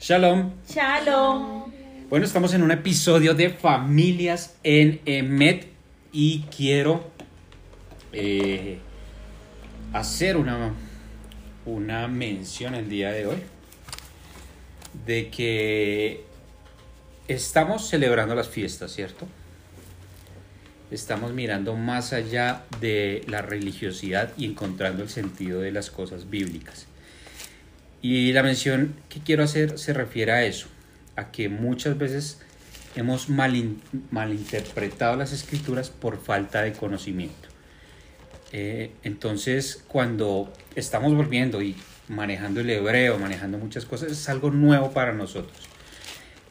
Shalom. Shalom. Bueno, estamos en un episodio de Familias en Emet y quiero eh, hacer una, una mención el día de hoy de que estamos celebrando las fiestas, ¿cierto? Estamos mirando más allá de la religiosidad y encontrando el sentido de las cosas bíblicas. Y la mención que quiero hacer se refiere a eso, a que muchas veces hemos mal, malinterpretado las escrituras por falta de conocimiento. Eh, entonces, cuando estamos volviendo y manejando el hebreo, manejando muchas cosas, es algo nuevo para nosotros.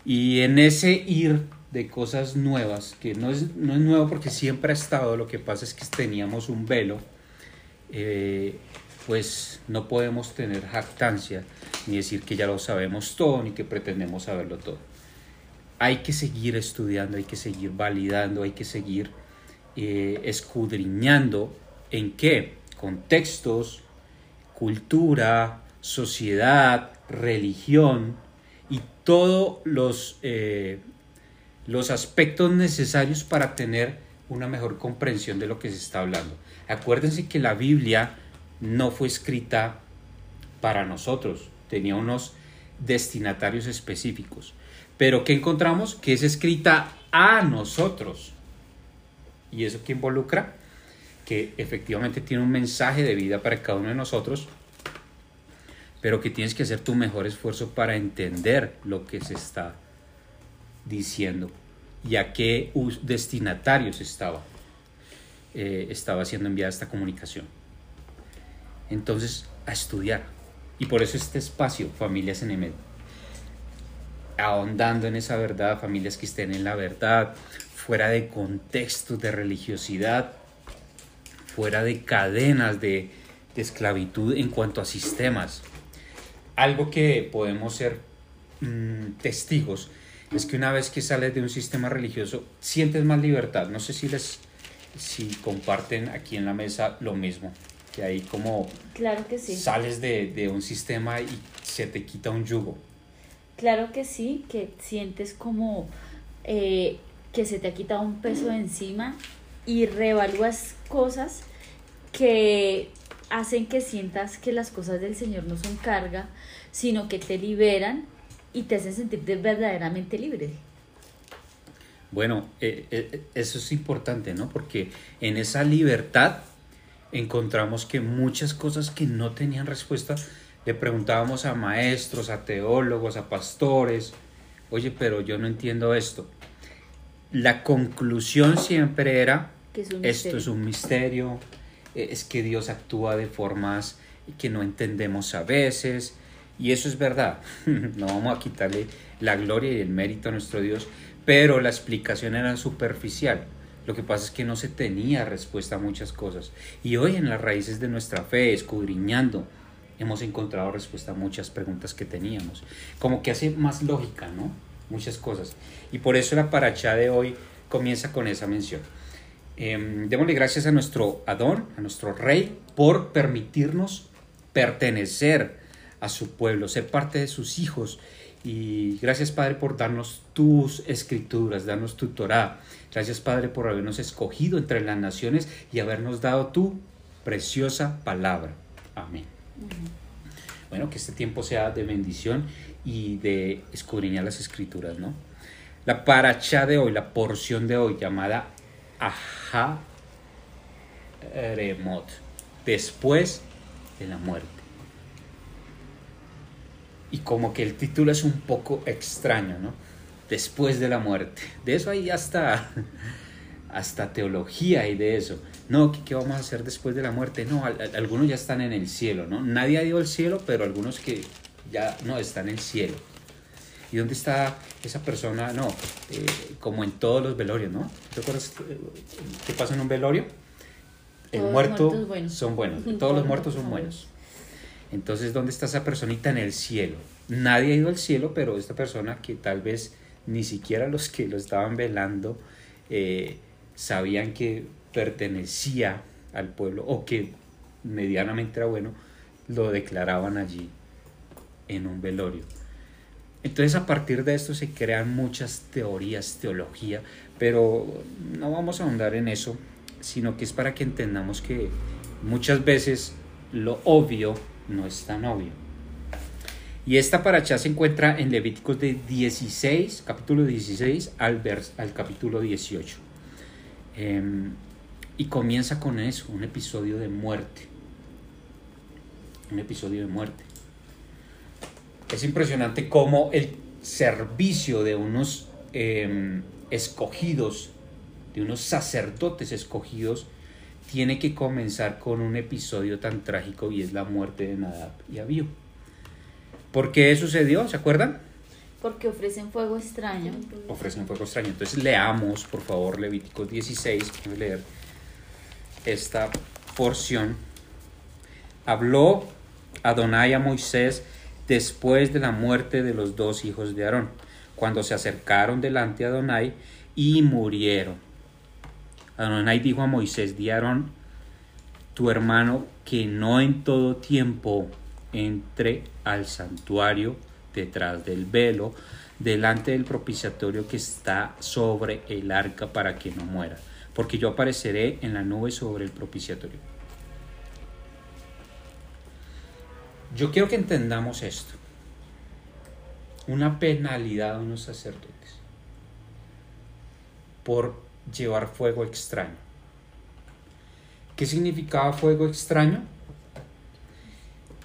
Y en ese ir de cosas nuevas, que no es, no es nuevo porque siempre ha estado, lo que pasa es que teníamos un velo, eh, pues no podemos tener jactancia ni decir que ya lo sabemos todo ni que pretendemos saberlo todo. Hay que seguir estudiando, hay que seguir validando, hay que seguir eh, escudriñando en qué contextos, cultura, sociedad, religión y todos los, eh, los aspectos necesarios para tener una mejor comprensión de lo que se está hablando. Acuérdense que la Biblia no fue escrita para nosotros, tenía unos destinatarios específicos. Pero ¿qué encontramos? Que es escrita a nosotros. ¿Y eso qué involucra? Que efectivamente tiene un mensaje de vida para cada uno de nosotros, pero que tienes que hacer tu mejor esfuerzo para entender lo que se está diciendo y a qué destinatarios estaba, eh, estaba siendo enviada esta comunicación. Entonces, a estudiar. Y por eso este espacio, Familias en Emed, ahondando en esa verdad, familias que estén en la verdad, fuera de contextos de religiosidad, fuera de cadenas de, esclavitud en cuanto a sistemas. Algo que podemos ser mm, testigos es que una vez que sales de un sistema religioso sientes más libertad. No sé si les si comparten aquí en la mesa lo mismo que ahí como claro que sí. sales de, un sistema y se te quita un yugo. Claro que sí, que sientes como eh, que se te ha quitado un peso de encima y reevalúas cosas que hacen que sientas que las cosas del Señor no son carga, sino que te liberan y te hacen sentirte verdaderamente libre. Bueno, eh, eh, eso es importante, ¿no? Porque en esa libertad encontramos que muchas cosas que no tenían respuesta, le preguntábamos a maestros, a teólogos, a pastores, oye, pero yo no entiendo esto. La conclusión siempre era, esto es un misterio, eh, es que Dios actúa de formas que no entendemos a veces, y eso es verdad, no vamos a quitarle la gloria y el mérito a nuestro Dios, pero la explicación era superficial lo que pasa es que no se tenía respuesta a muchas cosas. Y hoy en las raíces de nuestra fe, escudriñando, hemos encontrado respuesta a muchas preguntas que teníamos. Como que hace más lógica, ¿no? Muchas cosas. Y por eso la paracha de hoy comienza con esa mención. Eh, démosle gracias a nuestro Adón, a nuestro Rey, por permitirnos pertenecer a su pueblo, ser parte de sus hijos. Y gracias Padre por darnos tus escrituras, darnos tu Torah, Gracias Padre por habernos escogido entre las naciones y habernos dado tu preciosa palabra. Amén. Bueno, que este tiempo sea de bendición y de escudriñar las escrituras, ¿no? La paracha de hoy, la porción de hoy llamada Aha Remot, después de la muerte. Y como que el título es un poco extraño, ¿no? Después de la muerte. De eso hay hasta, hasta teología y de eso. No, ¿qué, vamos a hacer después de la muerte? No, algunos ya están en el cielo, ¿no? Nadie ha ido al cielo, pero algunos que ya no están en el cielo. ¿Y dónde está esa persona? No, eh, como en todos los velorios, ¿no? ¿Te acuerdas eh, qué pasa en un velorio? El muerto son buenos, todos los muertos son buenos. Entonces, ¿dónde está esa personita en el cielo? Nadie ha ido al cielo, pero esta persona que tal vez ni siquiera los que lo estaban velando eh, sabían que pertenecía al pueblo o que medianamente era bueno, lo declaraban allí en un velorio. Entonces a partir de esto se crean muchas teorías, teología, pero no vamos a ahondar en eso, sino que es para que entendamos que muchas veces lo obvio no es tan obvio. Y esta paracha se encuentra en Levíticos de 16, capítulo 16 al, al capítulo 18. Em, y comienza con eso, un episodio de muerte. Un episodio de muerte. Es impresionante cómo el servicio de unos em, escogidos, de unos sacerdotes escogidos, tiene que comenzar con un episodio tan trágico y es la muerte de Nadab y Abiú. ¿Por qué sucedió? ¿Se acuerdan? Porque ofrecen fuego extraño. Ofrecen fuego extraño. Entonces leamos, por favor, Levíticos 16. Voy a leer esta porción. Habló Adonai a Moisés después de la muerte de los dos hijos de Aarón, cuando se acercaron delante de Adonai y murieron. Adonai dijo a Moisés, di Aarón, tu hermano, que no en todo tiempo entre al santuario detrás del velo, delante del propiciatorio que está sobre el arca para que no muera, porque yo apareceré en la nube sobre el propiciatorio. Yo quiero que entendamos esto. Una penalidad a unos sacerdotes por llevar fuego extraño. ¿Qué significaba fuego extraño?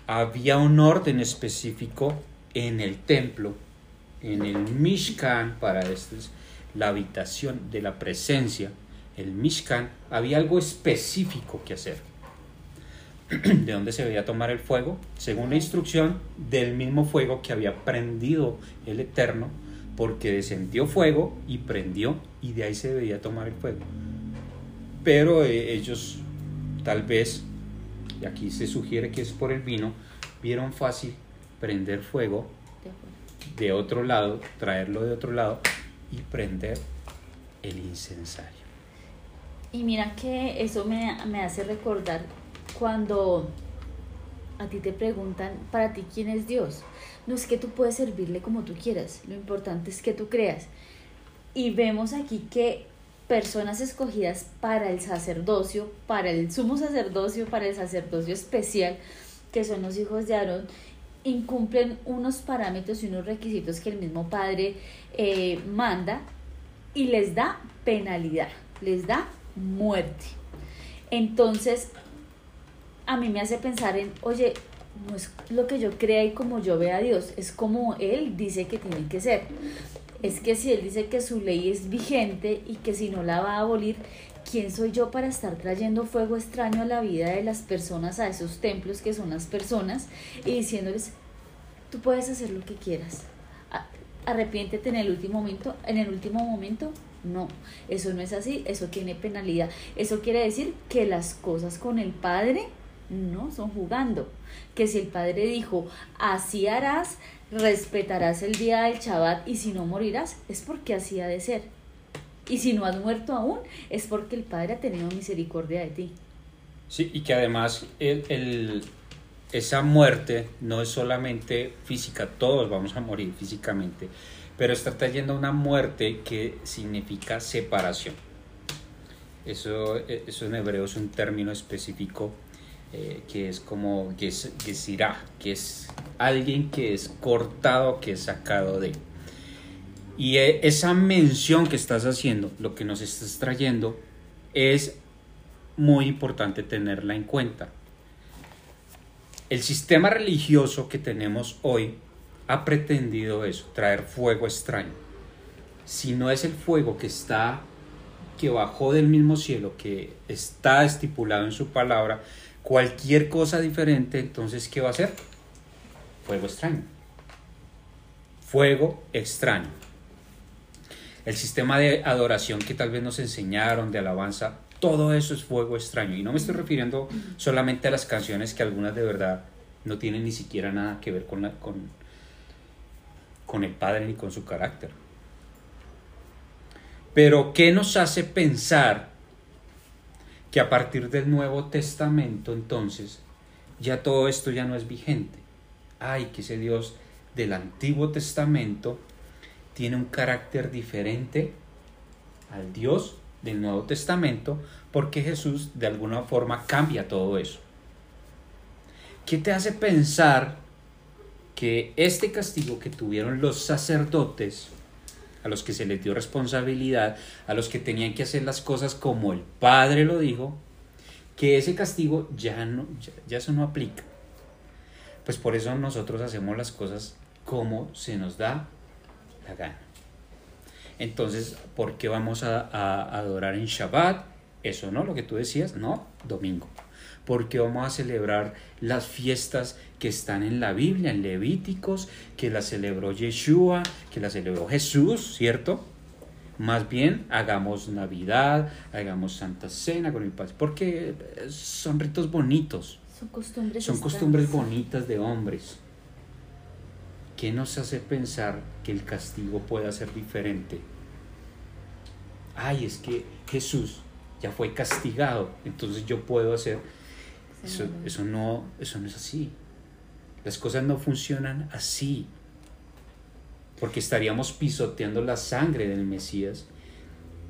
Había un orden específico en el templo, en el Mishkan, para esto es la habitación de la presencia, el Mishkan, había algo específico que hacer. ¿De dónde se debía tomar el fuego? Según la instrucción del mismo fuego que había prendido el Eterno, porque descendió fuego y prendió, y de ahí se debía tomar el fuego. Pero eh, ellos tal vez y aquí se sugiere que es por el vino, vieron fácil prender fuego de otro lado, traerlo de otro lado y prender el incensario. Y mira que eso me, me hace recordar cuando a ti te preguntan, para ti, ¿quién es Dios? No es que tú puedes servirle como tú quieras, lo importante es que tú creas. Y vemos aquí que personas escogidas para el sacerdocio, para el sumo sacerdocio, para el sacerdocio especial, que son los hijos de Aarón, incumplen unos parámetros y unos requisitos que el mismo padre eh, manda y les da penalidad, les da muerte. Entonces, a mí me hace pensar en, oye, no es lo que yo crea y como yo vea a Dios, es como Él dice que tiene que ser es que si él dice que su ley es vigente y que si no la va a abolir, ¿quién soy yo para estar trayendo fuego extraño a la vida de las personas, a esos templos que son las personas, y diciéndoles, tú puedes hacer lo que quieras? Arrepiéntete en el último momento, en el último momento, no, eso no es así, eso tiene penalidad. Eso quiere decir que las cosas con el Padre no son jugando. Que si el Padre dijo, así harás, respetarás el día del Shabbat y si no morirás, es porque así ha de ser. Y si no has muerto aún, es porque el Padre ha tenido misericordia de ti. Sí, y que además el, esa muerte no es solamente física, todos vamos a morir físicamente, pero está trayendo una muerte que significa separación. Eso, eso en hebreo es un término específico eh, que es como es, que es alguien que es cortado, que es sacado de. Y eh, esa mención que estás haciendo, lo que nos estás trayendo, es muy importante tenerla en cuenta. El sistema religioso que tenemos hoy ha pretendido eso, traer fuego extraño. Si no es el fuego que está, que bajó del mismo cielo, que está estipulado en su palabra, cualquier cosa diferente, entonces, ¿qué va a ser? Fuego extraño. Fuego extraño. El sistema de adoración que tal vez nos enseñaron, de alabanza, todo eso es fuego extraño. Y no me estoy refiriendo solamente a las canciones que algunas de verdad no tienen ni siquiera nada que ver con, con, con el Padre ni con su carácter. Pero, ¿qué nos hace pensar que a partir del Nuevo Testamento entonces ya todo esto ya no es vigente? Ay, que ese Dios del Antiguo Testamento tiene un carácter diferente al Dios del Nuevo Testamento porque Jesús de alguna forma cambia todo eso. ¿Qué te hace pensar que este castigo que tuvieron los sacerdotes, a los que se les dio responsabilidad, a los que tenían que hacer las cosas como el Padre lo dijo, que ese castigo ya no ya, eso no aplica. Pues por eso nosotros hacemos las cosas como se nos da la gana. Entonces, ¿por qué vamos a, a adorar en Shabbat? Eso no, lo que tú decías, no, domingo porque vamos a celebrar las fiestas que están en la Biblia, en Levíticos, que la celebró Yeshua, que la celebró Jesús, ¿cierto? Más bien hagamos Navidad, hagamos Santa Cena con el Padre, porque son ritos bonitos. Son costumbres. Son costumbres bonitas de hombres. ¿Qué nos hace pensar que el castigo pueda ser diferente? Ay, es que Jesús ya fue castigado, entonces yo puedo hacer eso, eso, no, eso no es así. Las cosas no funcionan así. Porque estaríamos pisoteando la sangre del Mesías,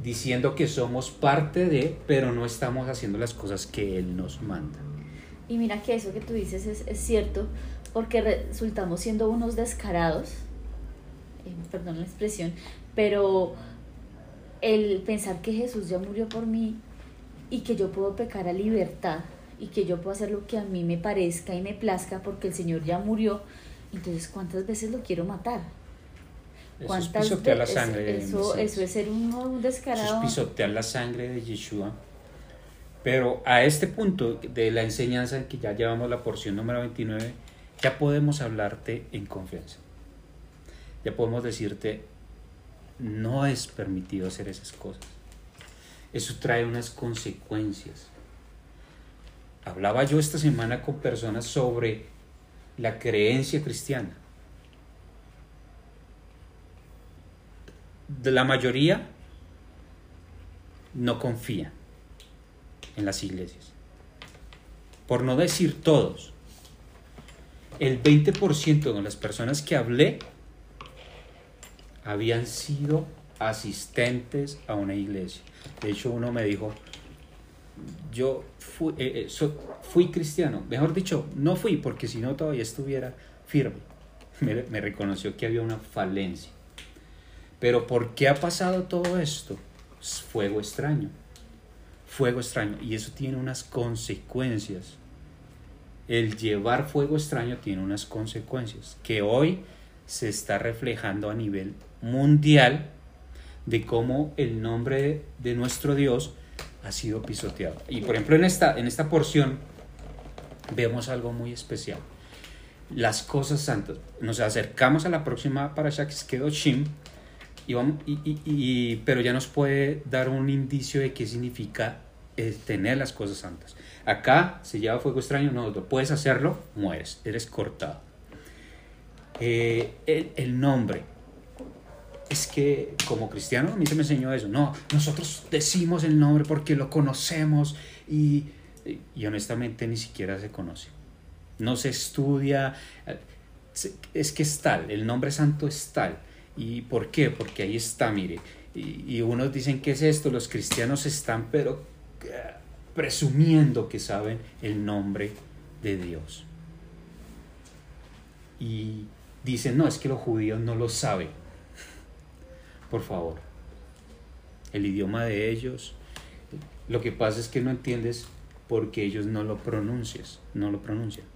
diciendo que somos parte de, pero no estamos haciendo las cosas que Él nos manda. Y mira que eso que tú dices es, es cierto, porque resultamos siendo unos descarados, eh, perdón la expresión, pero el pensar que Jesús ya murió por mí y que yo puedo pecar a libertad y que yo puedo hacer lo que a mí me parezca y me plazca porque el Señor ya murió, entonces ¿cuántas veces lo quiero matar? ¿Cuántas eso es pisotear la sangre de eso, eso es ser un, descarado. Eso es pisotear la sangre de Yeshua. Pero a este punto de la enseñanza, que ya llevamos la porción número 29, ya podemos hablarte en confianza. Ya podemos decirte, no es permitido hacer esas cosas. Eso trae unas consecuencias. Hablaba yo esta semana con personas sobre la creencia cristiana. La mayoría no confía en las iglesias. Por no decir todos. El 20% de las personas que hablé habían sido asistentes a una iglesia. De hecho, uno me dijo, yo fui, eh, eh, fui cristiano, mejor dicho, no fui porque si no todavía estuviera firme. Me, reconoció que había una falencia. Pero ¿por qué ha pasado todo esto? Fuego extraño. Fuego extraño. Y eso tiene unas consecuencias. El llevar fuego extraño tiene unas consecuencias que hoy se está reflejando a nivel mundial de cómo el nombre de nuestro Dios ha sido pisoteado. Y por ejemplo en esta, en esta porción vemos algo muy especial. Las cosas santas. Nos acercamos a la próxima para Kedoshim, y vamos, y, y, pero ya nos puede dar un indicio de qué significa eh, tener las cosas santas. Acá se lleva fuego extraño, no, puedes hacerlo, mueres, eres cortado. Eh, el nombre, es que como cristiano a mí se me enseñó eso. No, nosotros decimos el nombre porque lo conocemos y, y honestamente ni siquiera se conoce. No se estudia. Es que es tal, el nombre santo es tal. ¿Y por qué? Porque ahí está, mire. Y, y unos dicen que es esto, los cristianos están pero eh, presumiendo que saben el nombre de Dios. Y dicen, no, es que los judíos no lo saben por favor. El idioma de ellos. Lo que pasa es que no entiendes porque ellos no lo pronuncias, no lo pronuncian.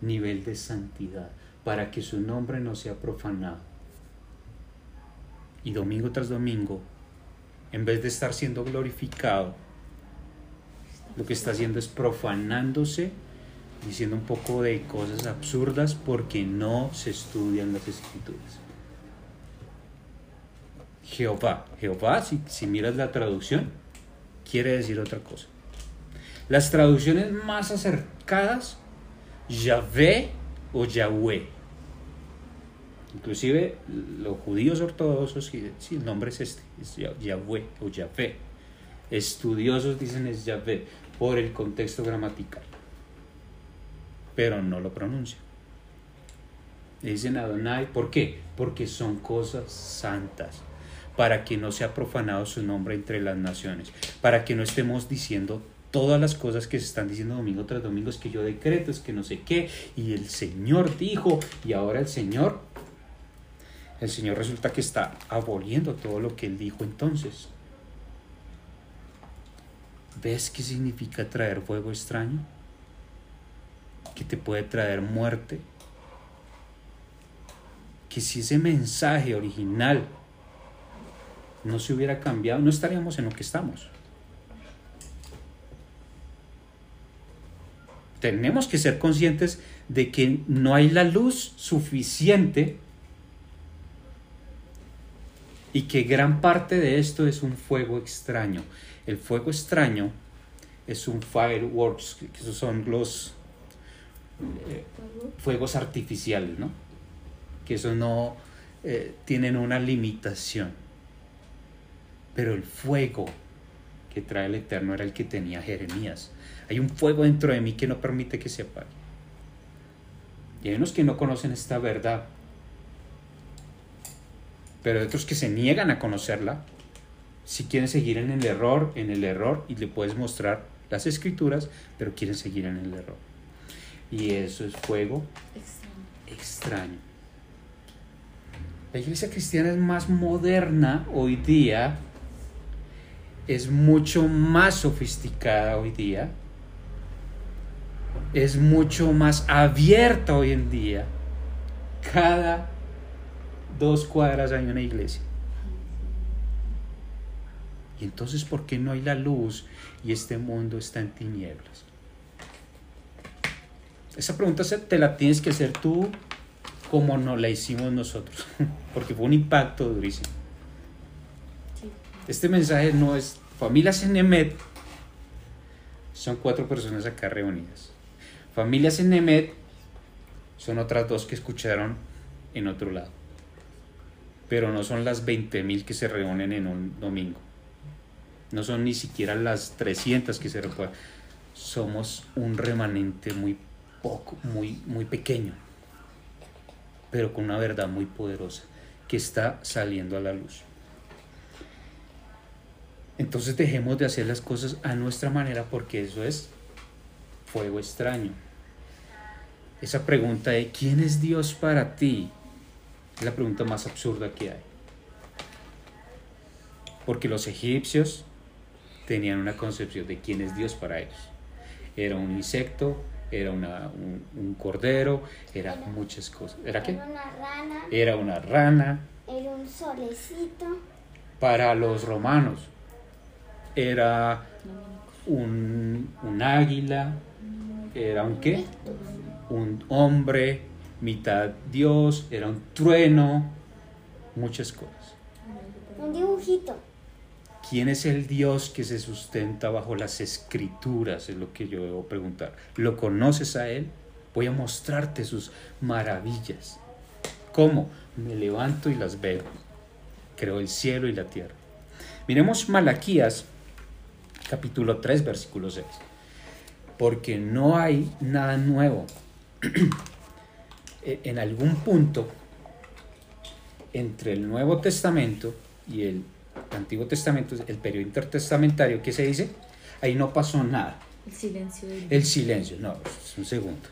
Nivel de santidad, para que su nombre no sea profanado. Y domingo tras domingo, en vez de estar siendo glorificado, lo que está haciendo es profanándose, diciendo un poco de cosas absurdas porque no se estudian las escrituras. Jehová. Jehová, si, miras la traducción, quiere decir otra cosa. Las traducciones más acercadas, Yahvé o Yahweh. Inclusive los judíos ortodoxos, si el nombre es este, es Yahweh o Yahvé. Estudiosos dicen es Yahvé por el contexto gramatical, pero no lo pronuncian. Le dicen Adonai, ¿por qué? Porque son cosas santas, para que no sea profanado su nombre entre las naciones, para que no estemos diciendo todas las cosas que se están diciendo domingo tras domingo, es que yo decreto, es que no sé qué, y el Señor dijo, y ahora el Señor, el Señor resulta que está aboliendo todo lo que Él dijo entonces. ¿Ves qué significa traer fuego extraño? Que te puede traer muerte. Que si ese mensaje original no se hubiera cambiado, no estaríamos en lo que estamos. Tenemos que ser conscientes de que no hay la luz suficiente y que gran parte de esto es un fuego extraño. El fuego extraño es un fireworks, que esos son los eh, fuegos artificiales, ¿no? Que eso no eh, tienen una limitación. Pero el fuego que trae el Eterno era el que tenía Jeremías. Hay un fuego dentro de mí que no permite que se apague. Y hay unos que no conocen esta verdad. Pero hay otros que se niegan a conocerla si quieren seguir en el error, en el error, y le puedes mostrar las escrituras, pero quieren seguir en el error. Y eso es fuego extraño. extraño. La iglesia cristiana es más moderna hoy día, es mucho más sofisticada hoy día, es mucho más abierta hoy en día. Cada dos cuadras hay una iglesia. Y entonces, ¿por qué no hay la luz y este mundo está en tinieblas? Esa pregunta te la tienes que hacer tú como no la hicimos nosotros, porque fue un impacto durísimo. Este mensaje no es familias en Emet, son cuatro personas acá reunidas. Familias en Emet son otras dos que escucharon en otro lado, pero no son las 20.000 que se reúnen en un domingo. No son ni siquiera las 300 que se recuerdan. Somos un remanente muy poco, muy, muy pequeño, pero con una verdad muy poderosa que está saliendo a la luz. Entonces dejemos de hacer las cosas a nuestra manera porque eso es fuego extraño. Esa pregunta de ¿quién es Dios para ti? Es la pregunta más absurda que hay. Porque los egipcios tenían una concepción de quién es Dios para ellos. Era un insecto, era una, un, cordero, era, muchas cosas. ¿Era qué? Era una rana. Era una rana. Era un solecito. Para los romanos era un, un águila, era un qué? Un hombre, mitad Dios, era un trueno, muchas cosas. Un dibujito. ¿Quién es el Dios que se sustenta bajo las escrituras? Es lo que yo debo preguntar. ¿Lo conoces a Él? Voy a mostrarte sus maravillas. ¿Cómo? Me levanto y las veo. Creo el cielo y la tierra. Miremos Malaquías, capítulo 3, versículo 6. Porque no hay nada nuevo. E, en algún punto, entre el Nuevo Testamento y el Antiguo Testamento, el periodo intertestamentario, ¿qué se dice? Ahí no pasó nada. El silencio. El silencio, no, es un segundo.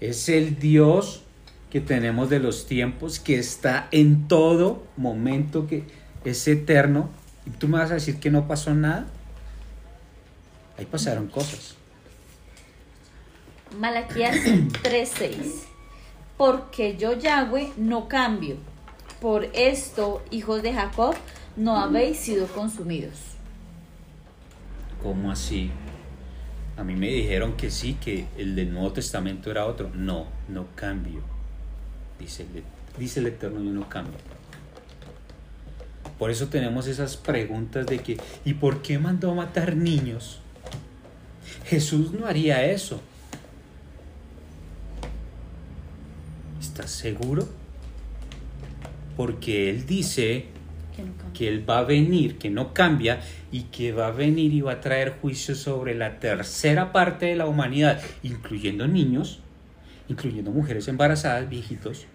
Es el Dios que tenemos de los tiempos, que está en todo momento, que es eterno. ¿Y tú me vas a decir que no pasó nada? Ahí pasaron cosas. Malaquías 3:6. Porque yo, Yahweh, no cambio por esto, hijos de Jacob, no habéis sido consumidos. ¿Cómo así? A mí me dijeron que sí, que el del Nuevo Testamento era otro. No, no cambio. Dice el, dice el Eterno, yo no cambio. Por eso tenemos esas preguntas de que, ¿y por qué mandó a matar niños? Jesús no haría eso. ¿Estás seguro? porque Él dice que, Él va a venir, que no cambia y que va a venir y va a traer juicio sobre la tercera parte de la humanidad, incluyendo niños, incluyendo mujeres embarazadas, viejitos,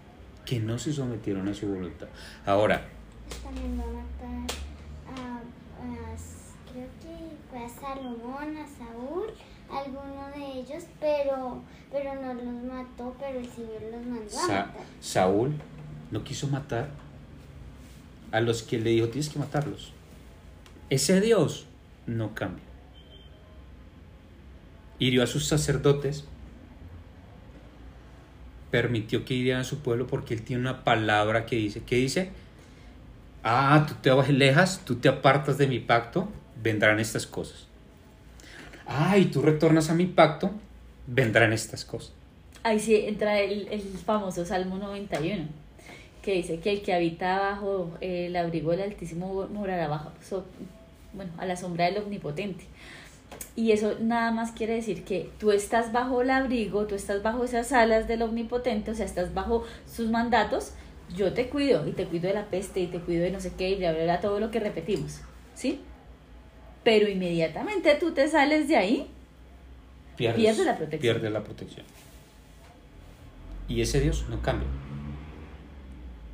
que no se sometieron a su voluntad. Ahora, También va a matar a, a- creo que fue a Salomón, a Saúl, alguno de ellos, pero, pero no los mató, pero el Señor los mandó a matar. Saúl no quiso matar a los que le dijo tienes que matarlos. Ese Dios no cambia. Hirió a sus sacerdotes, permitió que hirieran a su pueblo porque él tiene una palabra que dice, ¿qué dice? Ah, tú te alejas, tú te apartas de mi pacto, vendrán estas cosas. Ah, y tú retornas a mi pacto, vendrán estas cosas. Ahí sí entra el, el famoso Salmo 91, que dice que el que habita bajo el abrigo del Altísimo morará bajo, bueno, a la sombra del Omnipotente. Y eso nada más quiere decir que tú estás bajo el abrigo, tú estás bajo esas alas del Omnipotente, o sea, estás bajo sus mandatos, yo te cuido, y te cuido de la peste, y te cuido de no sé qué, y bla, bla, bla, todo lo que repetimos, ¿sí? Pero inmediatamente tú te sales de ahí, pierdes, Pierde la protección. pierde la protección. Y ese Dios no cambia.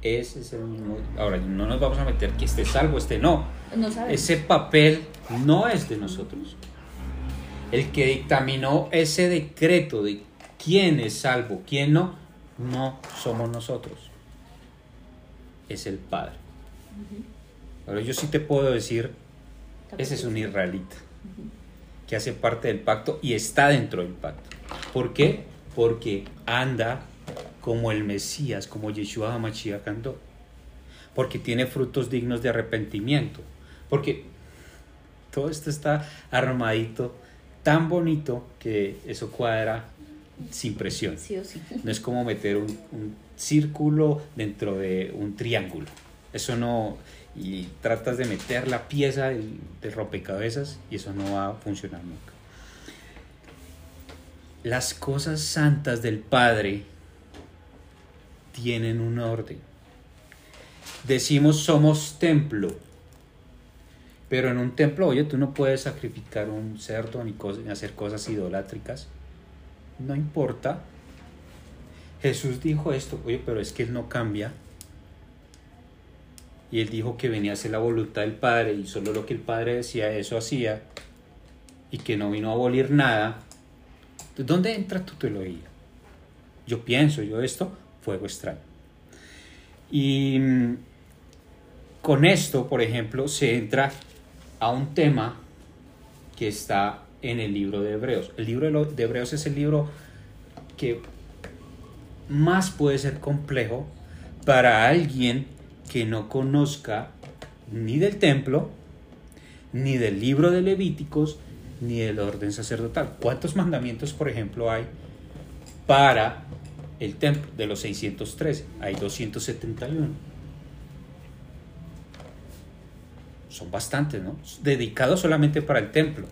Ese es el mismo. Ahora, no nos vamos a meter que esté salvo, este no. no. Ese papel no es de nosotros. El que dictaminó ese decreto de quién es salvo, quién no, no somos nosotros. Es el Padre. Ahora yo sí te puedo decir, ese es un israelita que hace parte del pacto y está dentro del pacto. ¿Por qué? Porque anda como el Mesías, como Yeshua HaMashiach andó. Porque tiene frutos dignos de arrepentimiento. Porque todo esto está armadito, tan bonito que eso cuadra sin presión. Sí o sí. No es como meter un, un círculo dentro de un triángulo. Eso no. Y tratas de meter la pieza del, del rompecabezas y eso no va a funcionar nunca. Las cosas santas del Padre tienen un orden. Decimos somos templo, pero en un templo, oye, tú no puedes sacrificar un cerdo ni, ni hacer cosas idolátricas. No importa. Jesús dijo esto, oye, pero es que Él no cambia. Y Él dijo que venía a hacer la voluntad del Padre y solo lo que el Padre decía, eso hacía. Y que no vino a abolir nada. ¿Dónde entra tu teología? Yo pienso, yo esto, fuego extraño. Y mm, con esto, por ejemplo, se entra a un tema que está en el libro de Hebreos. El libro de Hebreos es el libro que más puede ser complejo para alguien que no conozca ni del templo, ni del libro de Levíticos, ni del orden sacerdotal. ¿Cuántos mandamientos, por ejemplo, hay para el templo? De los 613, hay 271. Son bastantes, ¿no? Dedicados solamente para el templo.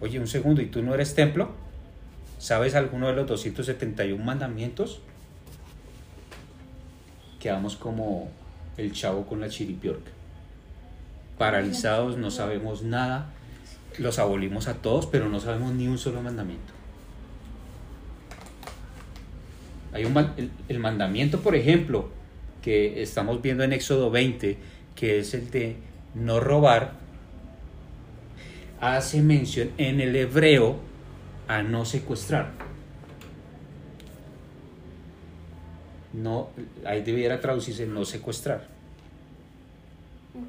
Oye, un segundo, ¿y tú no eres templo? ¿Sabes alguno de los 271 mandamientos? Quedamos como el chavo con la chiripiorca. Paralizados, no sabemos nada. Los abolimos a todos, pero no sabemos ni un solo mandamiento. Hay un, el mandamiento, por ejemplo, que estamos viendo en Éxodo 20, que es el de no robar, hace mención en el hebreo a no secuestrar. No, ahí debiera traducirse no secuestrar.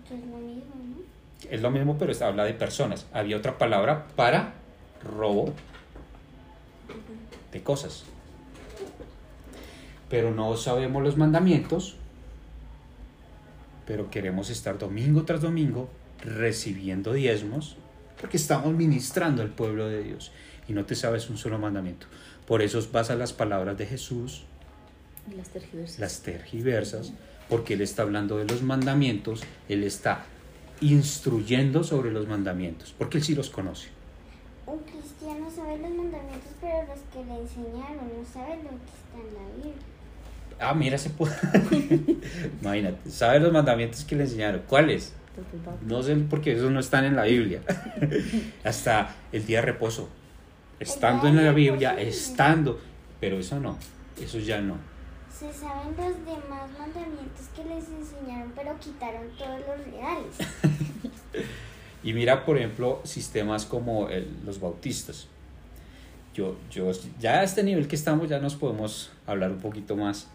Que es lo mismo, ¿no? Es lo mismo, pero habla de personas. Había otra palabra para robo de cosas. Pero no sabemos los mandamientos, pero queremos estar domingo tras domingo recibiendo diezmos, porque estamos ministrando al pueblo de Dios y no te sabes un solo mandamiento. Por eso vas a las palabras de Jesús, Y las tergiversas. las tergiversas, porque Él está hablando de los mandamientos, Él está instruyendo sobre los mandamientos, porque Él sí los conoce. Un cristiano sabe los mandamientos, pero los que le enseñaron no saben lo que está en la Biblia. Ah, mira, se puede. Imagínate, ¿sabe los mandamientos que le enseñaron? ¿Cuáles? No sé porque esos no están en la Biblia. Hasta el día de reposo. Estando en la Biblia, estando, pero eso no, eso ya no. Se saben los demás mandamientos que les enseñaron, pero quitaron todos los reales. Y mira, por ejemplo, sistemas como el- los bautistas. Yo, yo, ya a este nivel que estamos ya nos podemos hablar un poquito más.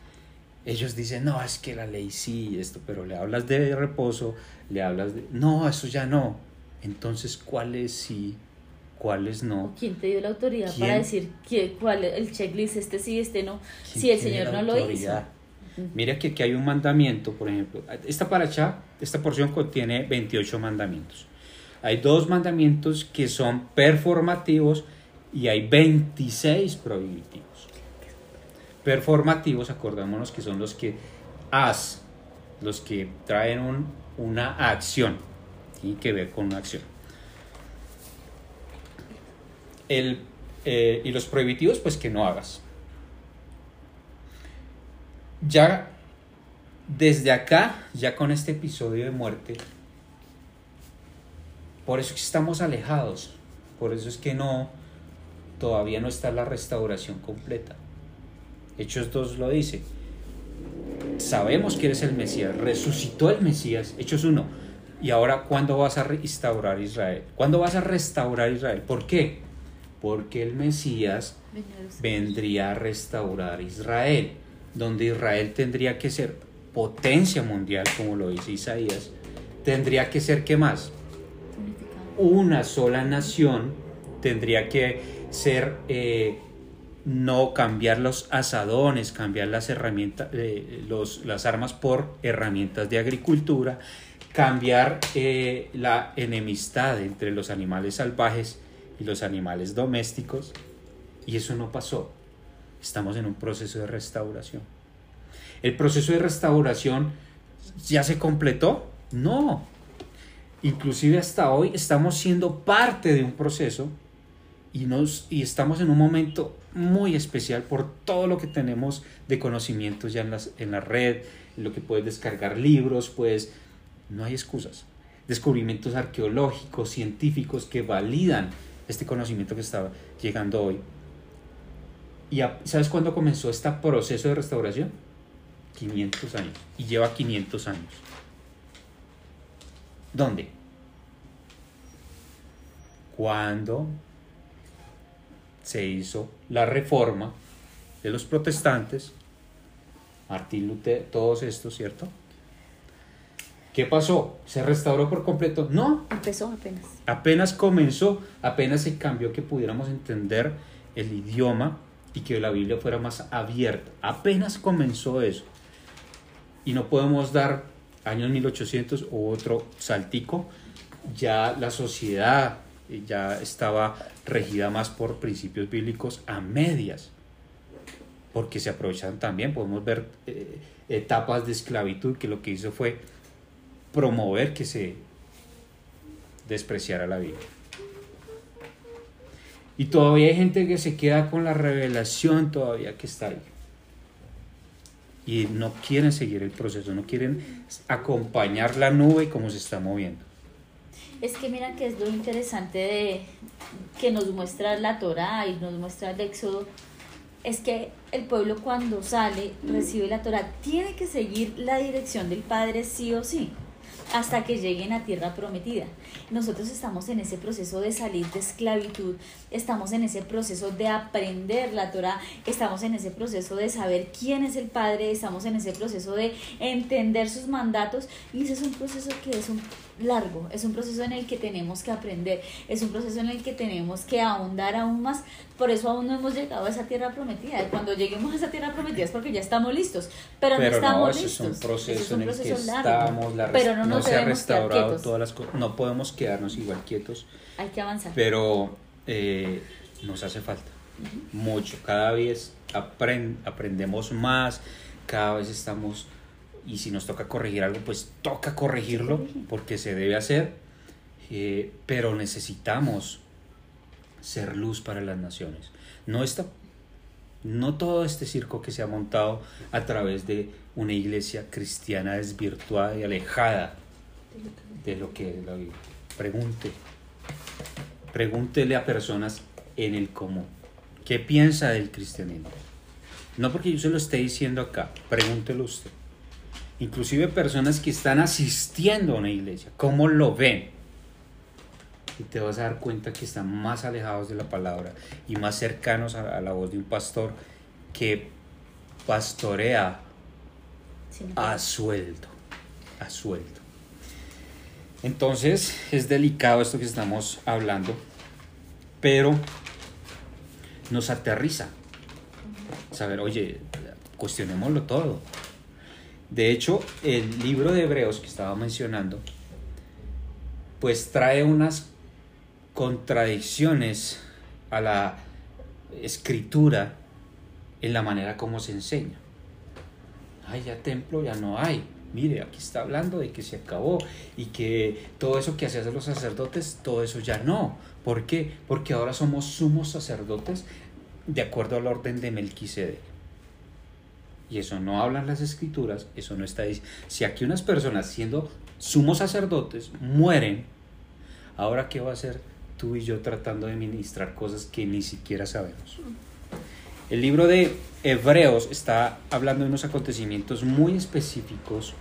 Ellos dicen, no, es que la ley sí, esto, pero le hablas de reposo, le hablas de... No, eso ya no. Entonces, ¿cuáles sí? ¿Cuáles no? ¿Quién te dio la autoridad ¿Quién? para decir que, cuál es el checklist, este sí, este no? ¿Quién Si el Señor no lo hizo. Mira que aquí hay un mandamiento, por ejemplo. Esta paracha, esta porción contiene 28 mandamientos. Hay dos mandamientos que son performativos y hay 26 prohibitivos. Performativos, acordémonos que son los que haz, los que traen un- una acción, tiene que ver con una acción. El, eh, y los prohibitivos, pues que no hagas. Ya desde acá, ya con este episodio de muerte, por eso estamos alejados, por eso es que no, todavía no está la restauración completa. Hechos 2 lo dice. Sabemos que eres el Mesías, resucitó el Mesías, Hechos 1. Y ahora, ¿cuándo vas a restaurar Israel? ¿Cuándo vas a restaurar Israel? ¿Por qué? Porque el Mesías vendría a restaurar Israel, donde Israel tendría que ser potencia mundial, como lo dice Isaías, tendría que ser, ¿qué más? Una sola nación, tendría que ser, eh, no cambiar los asadones, cambiar las herramientas, eh, los, las armas por herramientas de agricultura, cambiar eh, la enemistad entre los animales salvajes y los animales domésticos, y eso no pasó. Estamos en un proceso de restauración. ¿El proceso de restauración ya se completó? No. Inclusive hasta hoy estamos siendo parte de un proceso y, nos, y estamos en un momento muy especial por todo lo que tenemos de conocimientos ya en, las, en la red, en lo que puedes descargar libros, pues no hay excusas. Descubrimientos arqueológicos, científicos que validan este conocimiento que está llegando hoy. ¿Y sabes cuándo comenzó este proceso de restauración? 500 años. Y lleva 500 años. ¿Dónde? Cuando se hizo la reforma de los protestantes, Martín Lutero, todos estos, ¿cierto? ¿Qué pasó? ¿Se restauró por completo? No, Empezó apenas. apenas comenzó, apenas se cambió que pudiéramos entender el idioma y que la Biblia fuera más abierta. Apenas comenzó eso. Y no podemos dar años 1800 u otro saltico. Ya la sociedad eh, ya estaba regida más por principios bíblicos a medias. Porque se aprovechan también. Podemos ver eh, etapas de esclavitud que lo que hizo fue promover que se despreciara la Biblia. Y todavía hay gente que se queda con la revelación todavía que está ahí. Y no quieren seguir el proceso, no quieren acompañar la nube como se está moviendo. Es que mira que es lo interesante de que nos muestra la Torá y nos muestra el Éxodo. Es que el pueblo cuando sale, recibe la Torá, tiene que seguir la dirección del Padre sí o sí, hasta que lleguen a tierra prometida. Nosotros estamos en ese proceso de salir de esclavitud, estamos en ese proceso de aprender la Torah, estamos en ese proceso de saber quién es el Padre, estamos en ese proceso de entender sus mandatos y ese es un proceso que es un largo, es un proceso en el que tenemos que aprender, es un proceso en el que tenemos que ahondar aún más, por eso aún no hemos llegado a esa tierra prometida. Cuando lleguemos a esa tierra prometida es porque ya estamos listos, pero, no estamos no, listos. es un proceso Ese es un en el que proceso largo. estamos, la pero no, no nos se ha restaurado todas las cosas, no podemos quedarnos igual quietos, Hay que avanzar. pero eh, nos hace falta mucho. Cada vez apren- aprendemos más, cada vez estamos, y si nos toca corregir algo, pues toca corregirlo porque se debe hacer, eh, pero necesitamos ser luz para las naciones. No está no todo este circo que se ha montado a través de una iglesia cristiana desvirtuada y alejada de lo que es la Biblia. Pregunte. Pregúntele a personas en el común. ¿Qué piensa del cristianismo? No porque yo se lo esté diciendo acá, pregúntelo usted. Inclusive personas que están asistiendo a una iglesia, ¿cómo lo ven? Y te vas a dar cuenta que están más alejados de la palabra y más cercanos a, la voz de un pastor que pastorea a sueldo, a sueldo. Entonces es delicado esto que estamos hablando, pero nos aterriza. Saber, oye, cuestionémoslo todo. De hecho, el libro de Hebreos que estaba mencionando, pues trae unas contradicciones a la escritura en la manera como se enseña. Ay, ya templo ya no hay. Mire, aquí está hablando de que se acabó y que todo eso que hacían los sacerdotes, todo eso ya no. ¿Por qué? Porque ahora somos sumos sacerdotes de acuerdo al orden de Melquisedec. Y eso no hablan las escrituras, eso no está diciendo. Si aquí unas personas siendo sumos sacerdotes mueren, ahora qué va a hacer tú y yo tratando de ministrar cosas que ni siquiera sabemos. El libro de Hebreos está hablando de unos acontecimientos muy específicos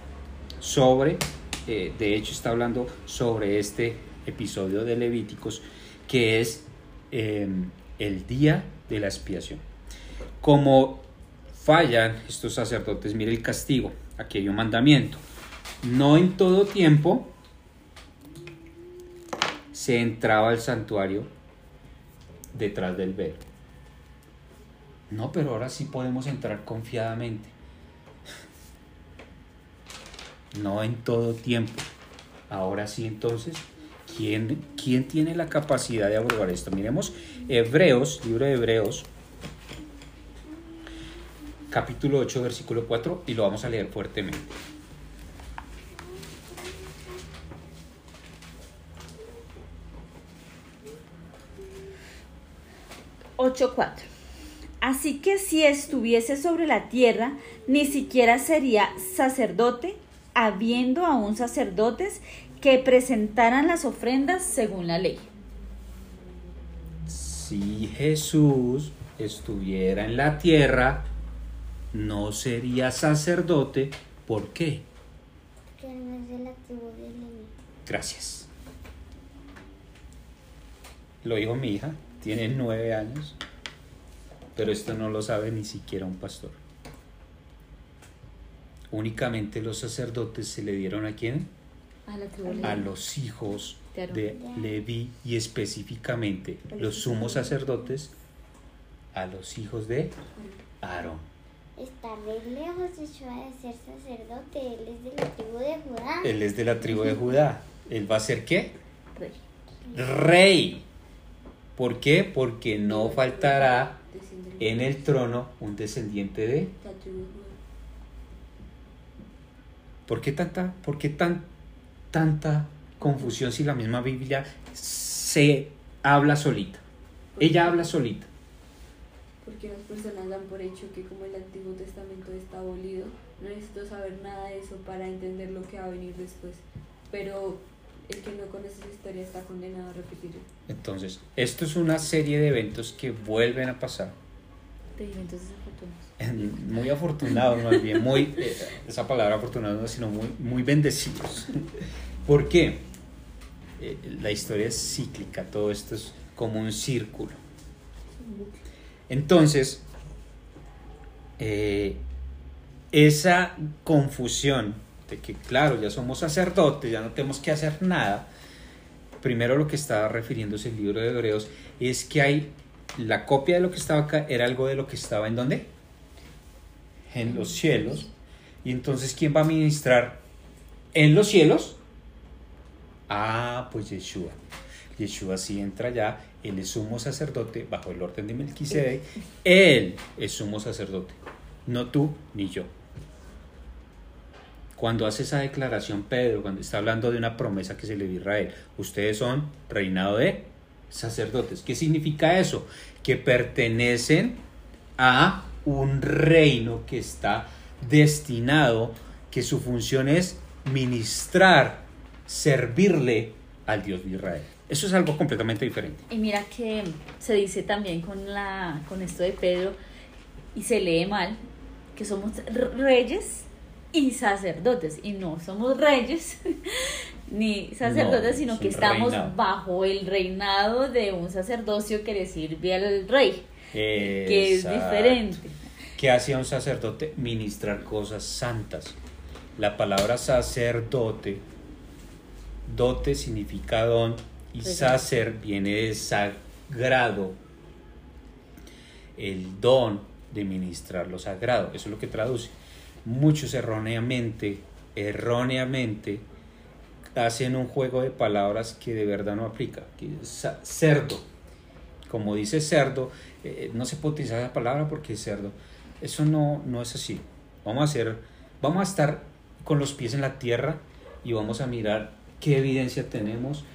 sobre, eh, de hecho está hablando sobre este episodio de Levíticos, que es eh, el día de la expiación. Como fallan estos sacerdotes, mire el castigo, aquí hay un mandamiento. No en todo tiempo se entraba al santuario detrás del velo. No, pero ahora sí podemos entrar confiadamente. No en todo tiempo. Ahora sí, entonces, ¿quién, quién tiene la capacidad de aprobar esto? Miremos Hebreos, libro de Hebreos, capítulo 8, versículo 4, y lo vamos a leer fuertemente. 8.4. Así que si estuviese sobre la tierra, ni siquiera sería sacerdote, habiendo aún sacerdotes que presentaran las ofrendas según la ley. Si Jesús estuviera en la tierra, no sería sacerdote. ¿Por qué? Que no es de la tribu de Leví. Gracias. Lo dijo mi hija, tiene nueve años, pero esto no lo sabe ni siquiera un pastor. Únicamente los sacerdotes se le dieron a quién? A la tribu de A los hijos De Leví y específicamente los sumos sacerdotes a los hijos de Aarón. Está re lejos de ser sacerdote. Él es de la tribu de Judá. Él es de la tribu de Judá. ¿Él va a ser qué? Rey. Rey. ¿Por qué? Porque no faltará en el trono un descendiente de... ¿Por qué tanta, por qué tan, tanta confusión si la misma Biblia se habla solita? Ella habla solita. Porque las personas dan por hecho que como el Antiguo Testamento está abolido, no necesito saber nada de eso para entender lo que va a venir después. Pero el que no conoce esa historia está condenado a repetirlo. Entonces, esto es una serie de eventos que vuelven a pasar. De eventos desafortunados. Muy afortunados, más bien, muy, eh, esa palabra afortunados, no, sino muy, muy bendecidos. ¿Por qué? Eh, la historia es cíclica, todo esto es como un círculo. Entonces, eh, esa confusión que, claro, ya somos sacerdotes, ya no tenemos que hacer nada, primero lo que estaba refiriéndose el libro de Hebreos es que hay la copia de lo que estaba acá era algo de lo que estaba en dónde? En los cielos. Y entonces, ¿quién va a ministrar en los cielos? Ah, pues Yeshua. Yeshua sí entra ya, él es sumo sacerdote bajo el orden de Melquisedec. Él es sumo sacerdote, no tú ni yo. Cuando hace esa declaración Pedro, cuando está hablando de una promesa que se le dio a Israel, ustedes son reinado de sacerdotes. ¿Qué significa eso? Que pertenecen a un reino que está destinado, que su función es ministrar, servirle al Dios de Israel. Eso es algo completamente diferente. Y mira que se dice también con, la, con esto de Pedro, y se lee mal, que somos reyes y sacerdotes. Y no somos reyes ni sacerdotes, No, sino que estamos reinado. bajo el reinado de un sacerdocio que le sirve al rey, que es diferente. ¿Qué hacía un sacerdote? Ministrar cosas santas. La palabra sacerdote, dote significa don y Regalo. sacer viene de sagrado. El don de ministrar lo sagrado, eso es lo que traduce. Muchos erróneamente, erróneamente, hacen un juego de palabras que de verdad no aplica. Cerdo, como dice cerdo, eh, no se puede utilizar esa palabra porque es cerdo. Eso no, no es así. Vamos a hacer, vamos a estar con los pies en la tierra y vamos a mirar qué evidencia tenemos,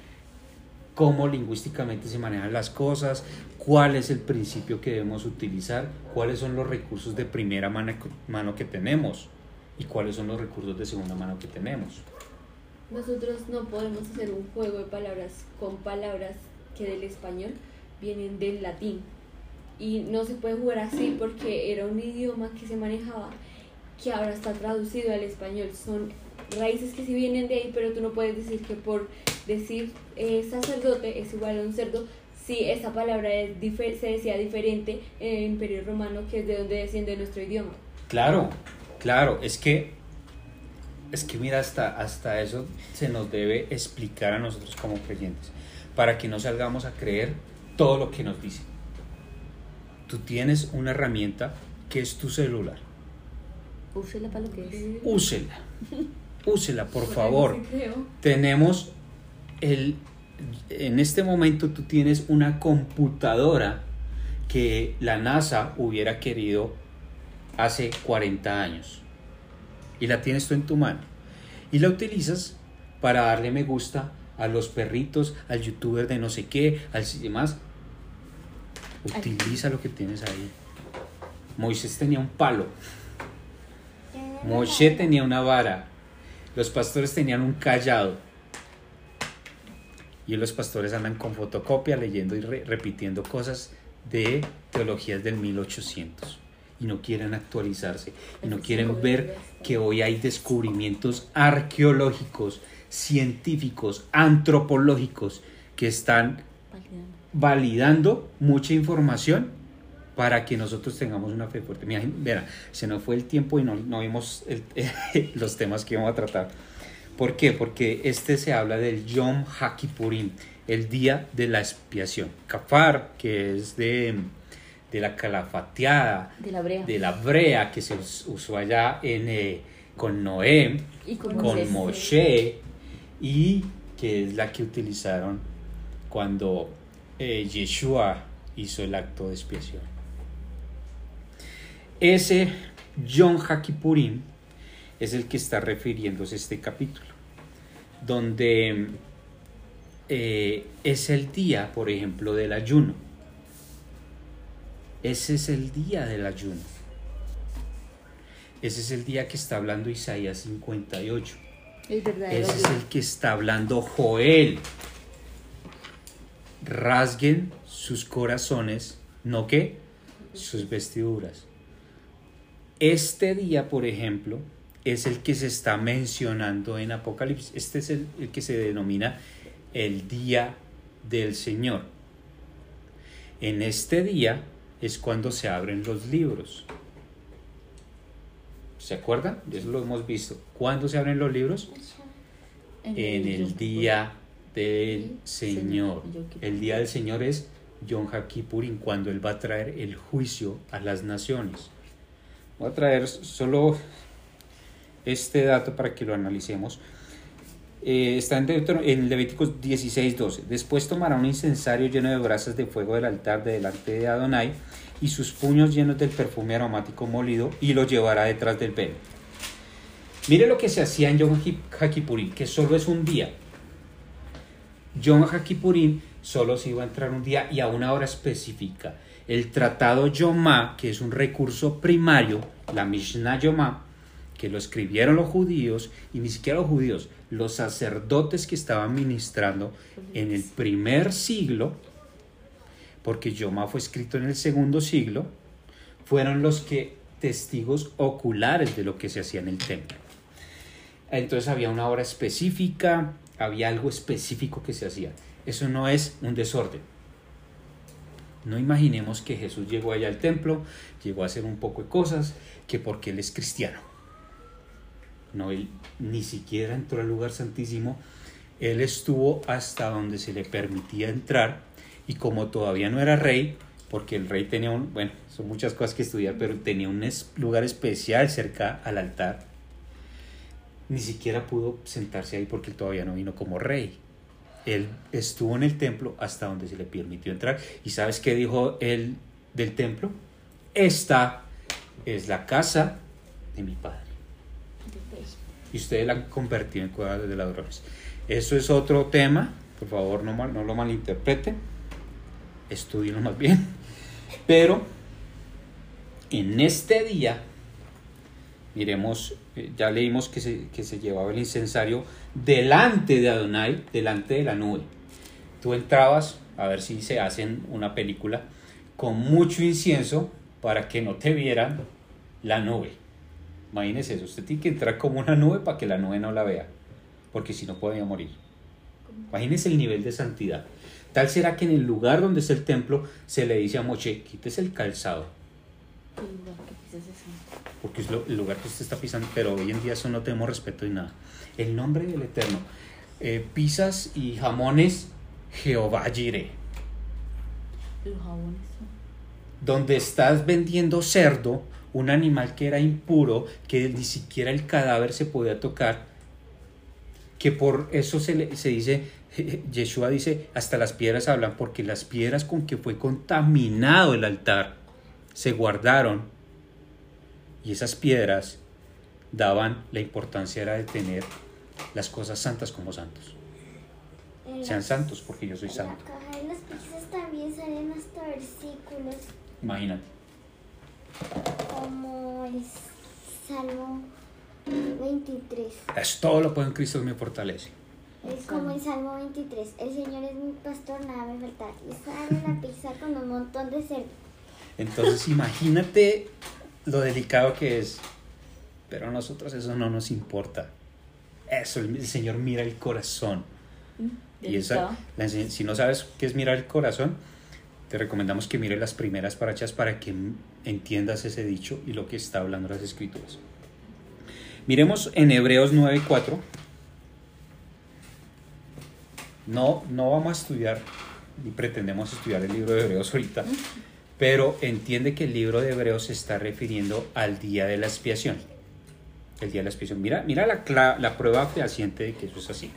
cómo lingüísticamente se manejan las cosas, cuál es el principio que debemos utilizar, cuáles son los recursos de primera mano, que tenemos y cuáles son los recursos de segunda mano que tenemos. Nosotros no podemos hacer un juego de palabras con palabras que del español vienen del latín. Y no se puede jugar así porque era un idioma que se manejaba que ahora está traducido al español. Son raíces que sí vienen de ahí, pero tú no puedes decir que por decir eh, sacerdote es igual a un cerdo si esa palabra es se decía diferente en el Imperio Romano, que es de donde desciende nuestro idioma. Claro, claro, es que es que mira hasta hasta eso se nos debe explicar a nosotros como creyentes para que no salgamos a creer todo lo que nos dicen. Tú tienes una herramienta que es tu celular. Úsela para lo que es. Úsela. Úsela, por favor. sí creo. tenemos el en este momento tú tienes una computadora que la NASA hubiera querido hace 40 años y la tienes tú en tu mano y la utilizas para darle me gusta a los perritos, al youtuber de no sé qué, al demás. Utiliza lo que tienes ahí. Moisés tenía un palo, Moshe tenía una vara, los pastores tenían un callado. Y los pastores andan con fotocopia leyendo y re- repitiendo cosas de teologías del 1800 y no quieren actualizarse y no quieren ver que hoy hay descubrimientos arqueológicos, científicos, antropológicos que están Validando. mucha información para que nosotros tengamos una fe fuerte. Mira, se nos fue el tiempo y no, no vimos el- los temas que íbamos a tratar. ¿Por qué? Porque este se habla del Yom HaKippurim, el día de la expiación. Kafar, que es de, de la calafateada, De la brea. de la brea que se us- usó allá en, eh, con Noé, y con. Moshe y que es la que utilizaron cuando eh, Yeshua hizo el acto de expiación. Ese Yom HaKippurim es el que está refiriéndose este capítulo, donde eh, es el día, por ejemplo, del ayuno. Ese es el día del ayuno. Ese es el día que está hablando Isaías 58. El Ese es el que está hablando Joel. Rasguen sus corazones, no que sus vestiduras. Este día, por ejemplo, es el que se está mencionando en Apocalipsis. Este es el, el que se denomina el día del Señor. En este día es cuando se abren los libros. ¿Se acuerdan? Eso lo hemos visto. ¿Cuándo se abren los libros? en el día del Señor. El día del Señor es Yom HaKippurim, cuando Él va a traer el juicio a las naciones. Voy a traer solo este dato para que lo analicemos. Eh, está en, en Levíticos 16, 12. Después tomará un incensario lleno de brasas de fuego del altar de delante de Adonai y sus puños llenos del perfume aromático molido y lo llevará detrás del velo. Mire lo que se hacía en Yom HaKippurim, que solo es un día. Yom HaKippurim solo se iba a entrar un día y a una hora específica. El tratado Yomá, que es un recurso primario, la Mishnah Yomá, que lo escribieron los judíos, y ni siquiera los judíos, los sacerdotes que estaban ministrando en el primer siglo, porque Yoma fue escrito en el segundo siglo, fueron los que testigos oculares de lo que se hacía en el templo. Entonces había una hora específica, había algo específico que se hacía. Eso no es un desorden. No imaginemos que Jesús llegó allá al templo, llegó a hacer un poco de cosas, que porque él es cristiano. No, él ni siquiera entró al lugar santísimo. Él estuvo hasta donde se le permitía entrar y como todavía no era rey, porque el rey tenía un, bueno, son muchas cosas que estudiar, pero tenía un lugar especial cerca al altar, ni siquiera pudo sentarse ahí porque él todavía no vino como rey él estuvo en el templo hasta donde se le permitió entrar. ¿Y sabes qué dijo él del templo? Esta es la casa de mi padre. Y ustedes la han convertido en cueva de ladrones. Eso es otro tema. Por favor, no, no lo malinterpreten. Estudienlo más bien. Pero en este día, miremos eh, ya leímos que se, que se llevaba el incensario delante de Adonai, delante de la nube. Tú entrabas, a ver si se hacen una película, con mucho incienso para que no te vieran la nube. Imagínese eso, usted tiene que entrar como una nube para que la nube no la vea, porque si no podía morir. Imagínese el nivel de santidad. Tal será que en el lugar donde está el templo se le dice a Moche, quites el calzado porque es el lugar que usted está pisando, pero hoy en día eso no tenemos respeto y nada. El nombre del Eterno. Eh, pisas y jamones, Jehová Jireh. Los jabones Donde estás vendiendo cerdo, un animal que era impuro, que ni siquiera el cadáver se podía tocar, que por eso se, le, se dice, Yeshua dice, hasta las piedras hablan, porque las piedras con que fue contaminado el altar se guardaron y esas piedras daban, la importancia era de tener las cosas santas como santos. Sean santos porque yo soy santo. La caja de también salen hasta versículos. Imagínate. Como el Salmo 23. Es todo lo puedo en Cristo que me fortalece. Es como el Salmo 23. El Señor es mi pastor, nada me falta. Y sale la pizza con un montón de cerdo. Entonces imagínate lo delicado que es. Pero a nosotros eso no nos importa. Eso, el, Señor mira el corazón. Mm, y esa, si no sabes qué es mirar el corazón, te recomendamos que mires las primeras parachas para que entiendas ese dicho y lo que está hablando las escrituras. Miremos en Hebreos 9:4. No, no vamos a estudiar, ni pretendemos estudiar el libro de Hebreos ahorita, pero entiende que el libro de Hebreos se está refiriendo al día de la expiación. El día de la expiación. Mira, mira la, la prueba fehaciente de que eso es así.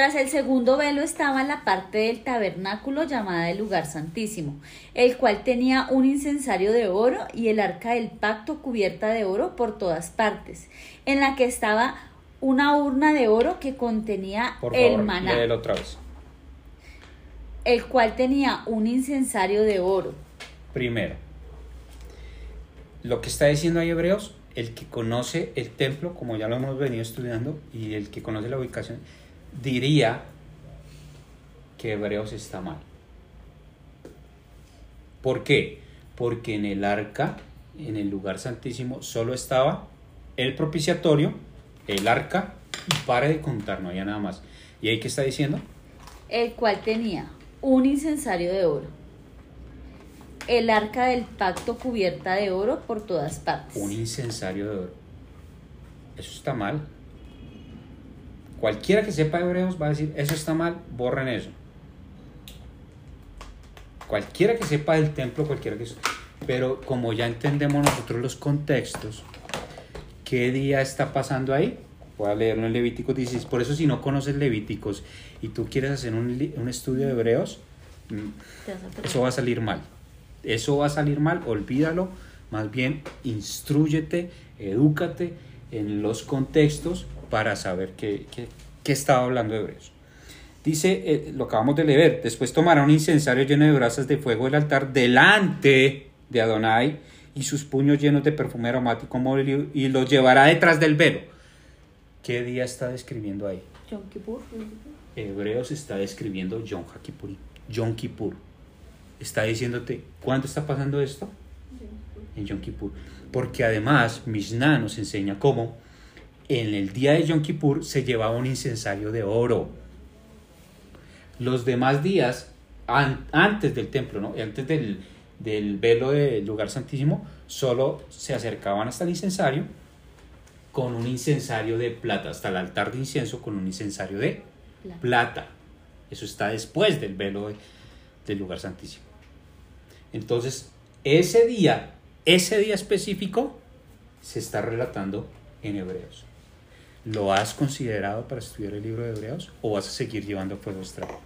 Tras el segundo velo estaba la parte del tabernáculo llamada el lugar santísimo, el cual tenía un incensario de oro y el arca del pacto cubierta de oro por todas partes, en la que estaba una urna de oro que contenía el maná. otra vez el cual tenía un incensario de oro. Primero, lo que está diciendo ahí Hebreos, el que conoce el templo, como ya lo hemos venido estudiando, y el que conoce la ubicación, diría que Hebreos está mal. ¿Por qué? Porque en el arca, en el lugar santísimo, solo estaba el propiciatorio, el arca, y pare de contar, no había nada más. ¿Y ahí qué está diciendo? El cual tenía un incensario de oro, el arca del pacto cubierta de oro por todas partes. Un incensario de oro. Eso está mal. Cualquiera que sepa hebreos va a decir, eso está mal, borren eso. Cualquiera que sepa del templo, cualquiera que... Pero como ya entendemos nosotros los contextos, ¿qué día está pasando ahí? Voy a leerlo en Levíticos 16. Por eso si no conoces Levíticos y tú quieres hacer un, un estudio de Hebreos, mm, eso va a salir mal. Eso va a salir mal, olvídalo. Más bien, instruyete, edúcate en los contextos para saber qué, qué, qué estaba hablando Hebreos. Dice, eh, lo acabamos de leer, después tomará un incensario lleno de brasas de fuego del altar delante de Adonai y sus puños llenos de perfume aromático y los llevará detrás del velo. ¿Qué día está describiendo ahí? Yom Kippur. Hebreos está describiendo Yom Kippur. Yom Kippur. Está diciéndote, ¿cuándo está pasando esto? En Yom Kippur. Porque además Mishnah nos enseña cómo en el día de Yom Kippur se llevaba un incensario de oro. Los demás días, antes del templo, ¿no? antes del, del velo del lugar santísimo, solo se acercaban hasta el incensario con un incensario de plata, hasta el altar de incienso con un incensario de plata. Eso está después del velo del lugar santísimo. Entonces, ese día, ese día específico, se está relatando en Hebreos. ¿Lo has considerado para estudiar el libro de Hebreos o vas a seguir llevando fuego extraño?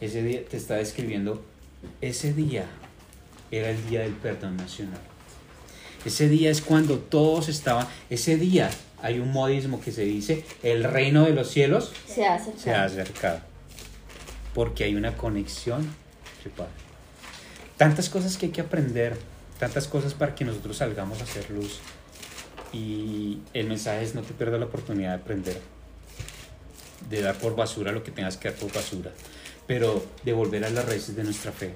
Ese día te está describiendo, ese día era el día del perdón nacional. Ese día es cuando todos estaban, ese día hay un modismo que se dice, el reino de los cielos se ha acercado. Se ha acercado porque hay una conexión. Tantas cosas que hay que aprender, tantas cosas para que nosotros salgamos a hacer luz. Y el mensaje es no te pierdas la oportunidad de aprender, de dar por basura lo que tengas que dar por basura, pero de volver a las raíces de nuestra fe.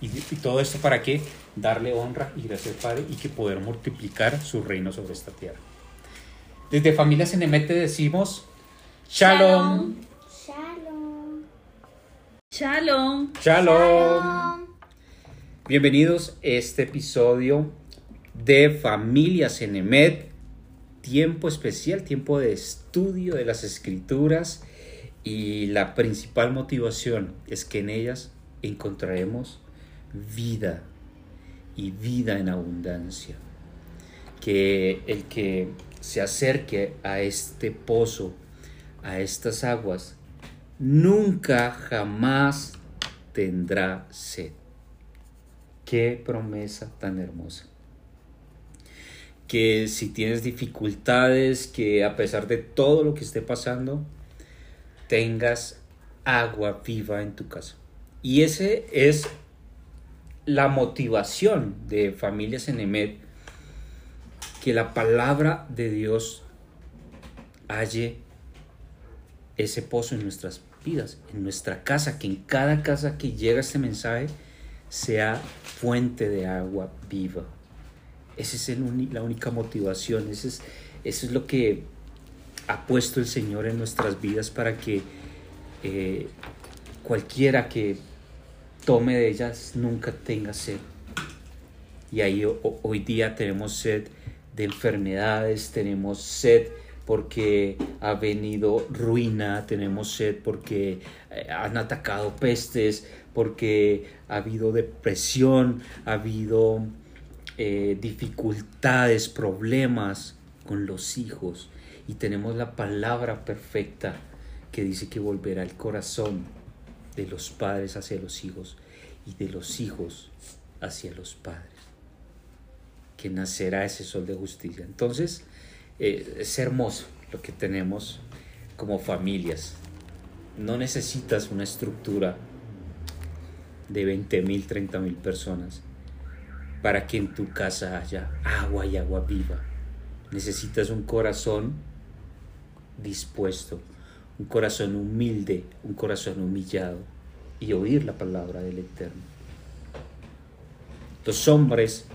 ¿Y, todo esto para qué? Darle honra y gracias al Padre y que poder multiplicar su reino sobre esta tierra. Desde Familia Cenemet te decimos Shalom. Shalom. Shalom. Shalom. Bienvenidos a este episodio de Familias en Emet, tiempo especial, tiempo de estudio de las escrituras y la principal motivación es que en ellas encontraremos vida y vida en abundancia. Que el que se acerque a este pozo, a estas aguas, nunca jamás tendrá sed. Qué promesa tan hermosa que si tienes dificultades, que a pesar de todo lo que esté pasando, tengas agua viva en tu casa. Y ese es la motivación de familias en Emet, que la palabra de Dios halle ese pozo en nuestras vidas, en nuestra casa, que en cada casa que llega este mensaje sea fuente de agua viva. Esa es la única motivación, eso es, eso es lo que ha puesto el Señor en nuestras vidas para que eh, cualquiera que tome de ellas nunca tenga sed. Y ahí hoy día tenemos sed de enfermedades, tenemos sed porque ha venido ruina, tenemos sed porque eh, han atacado pestes, porque ha habido depresión, ha habido eh, dificultades, problemas con los hijos y tenemos la palabra perfecta que dice que volverá el corazón de los padres hacia los hijos y de los hijos hacia los padres, que nacerá ese sol de justicia. Entonces, eh, es hermoso lo que tenemos como familias. No necesitas una estructura de 20 mil, 30 mil personas para que en tu casa haya agua y agua viva. Necesitas un corazón dispuesto, un corazón humilde, un corazón humillado y oír la palabra del Eterno. Los hombres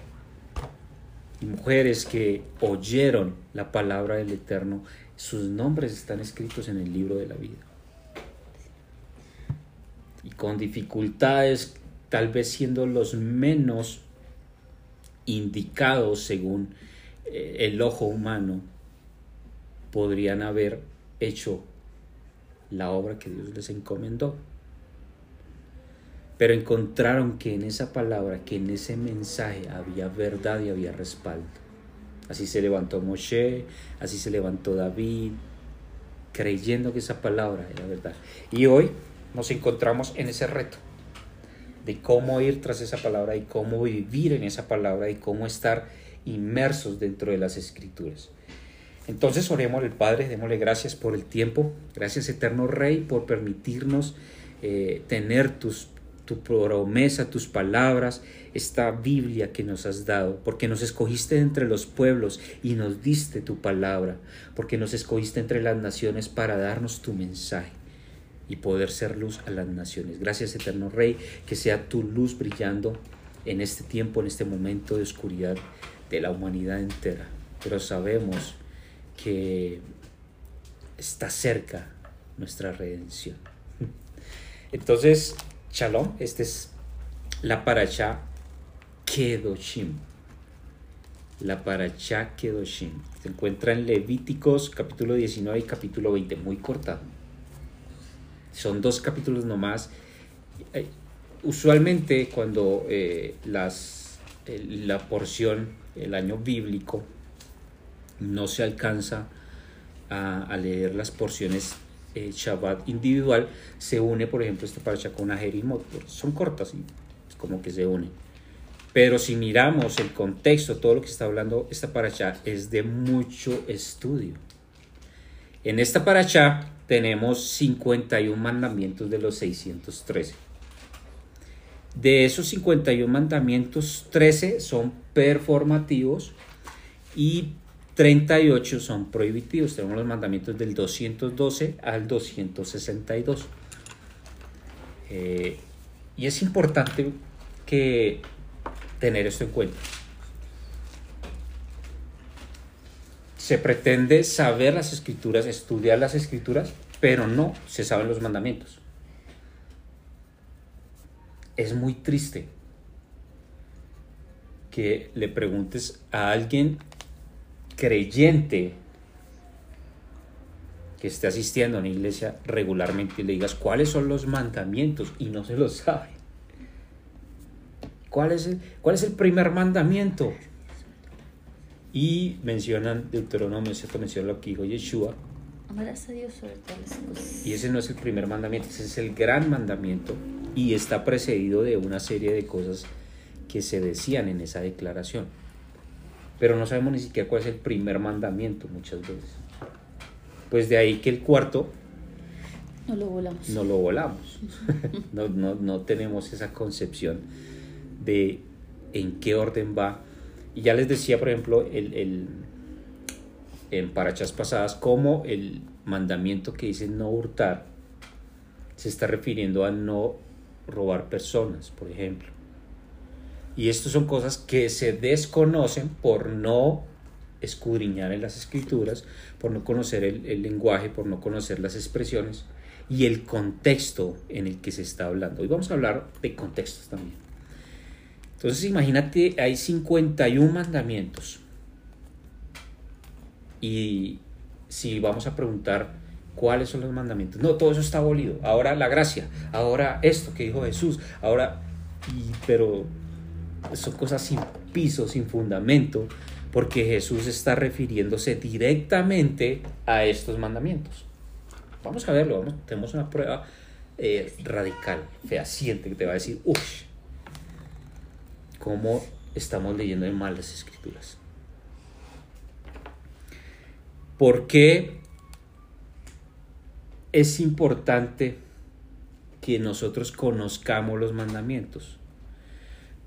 y mujeres que oyeron la palabra del Eterno, sus nombres están escritos en el libro de la vida. Y con dificultades, tal vez siendo los menos indicados según eh, el ojo humano, podrían haber hecho la obra que Dios les encomendó. Pero encontraron que en esa palabra, que en ese mensaje había verdad y había respaldo. Así se levantó Moshe, así se levantó David, creyendo que esa palabra era verdad. Y hoy nos encontramos en ese reto de cómo ir tras esa palabra y cómo vivir en esa palabra y cómo estar inmersos dentro de las escrituras. Entonces oremos al Padre, démosle gracias por el tiempo, gracias eterno Rey por permitirnos eh, tener tus tu promesa, tus palabras, esta Biblia que nos has dado, porque nos escogiste entre los pueblos y nos diste tu palabra, porque nos escogiste entre las naciones para darnos tu mensaje y poder ser luz a las naciones. Gracias, eterno Rey, que sea tu luz brillando en este tiempo, en este momento de oscuridad de la humanidad entera. Pero sabemos que está cerca nuestra redención. Entonces, Shalom, esta es la paracha Kedoshim. La paracha Kedoshim. Se encuentra en Levíticos capítulo 19 y capítulo 20, muy cortado. Son dos capítulos nomás. Eh, usualmente cuando eh, las, la porción, el año bíblico, no se alcanza a, a leer las porciones eh, Shabbat individual, se une, por ejemplo, esta paracha con Ajerimot. Son cortas y como que se unen. Pero si miramos el contexto, todo lo que está hablando esta paracha es de mucho estudio. En esta paracha tenemos 51 mandamientos de los 613. De esos 51 mandamientos, 13 son performativos y 38 son prohibitivos. Tenemos los mandamientos del 212 al 262. Eh, y es importante que tener esto en cuenta. Se pretende saber las escrituras, estudiar las escrituras, pero no se saben los mandamientos. Es muy triste que le preguntes a alguien creyente que esté asistiendo a una iglesia regularmente y le digas cuáles son los mandamientos y no se los sabe. ¿Cuál es el, cuál es el primer mandamiento? Y mencionan Deuteronomio, ¿cierto? Menciona lo que dijo Yeshua. Amarás a Dios sobre todas las cosas. Y ese no es el primer mandamiento, ese es el gran mandamiento y está precedido de una serie de cosas que se decían en esa declaración pero no sabemos ni siquiera cuál es el primer mandamiento muchas veces. Pues de ahí que el cuarto no lo volamos. No lo volamos. no, no, no tenemos esa concepción de en qué orden va. Y ya les decía, por ejemplo, el, el, en parachas pasadas, como el mandamiento que dice no hurtar se está refiriendo a no robar personas, por ejemplo. Y estas son cosas que se desconocen por no escudriñar en las escrituras, por no conocer el, lenguaje, por no conocer las expresiones y el contexto en el que se está hablando. Hoy vamos a hablar de contextos también. Entonces imagínate, hay 51 mandamientos. Y si vamos a preguntar cuáles son los mandamientos, no, todo eso está abolido. Ahora la gracia, ahora esto que dijo Jesús, ahora, y, pero son cosas sin piso, sin fundamento, porque Jesús está refiriéndose directamente a estos mandamientos. Vamos a verlo, vamos, tenemos una prueba eh, radical, fehaciente, que te va a decir, uff, cómo estamos leyendo en mal las escrituras. ¿Por qué es importante que nosotros conozcamos los mandamientos?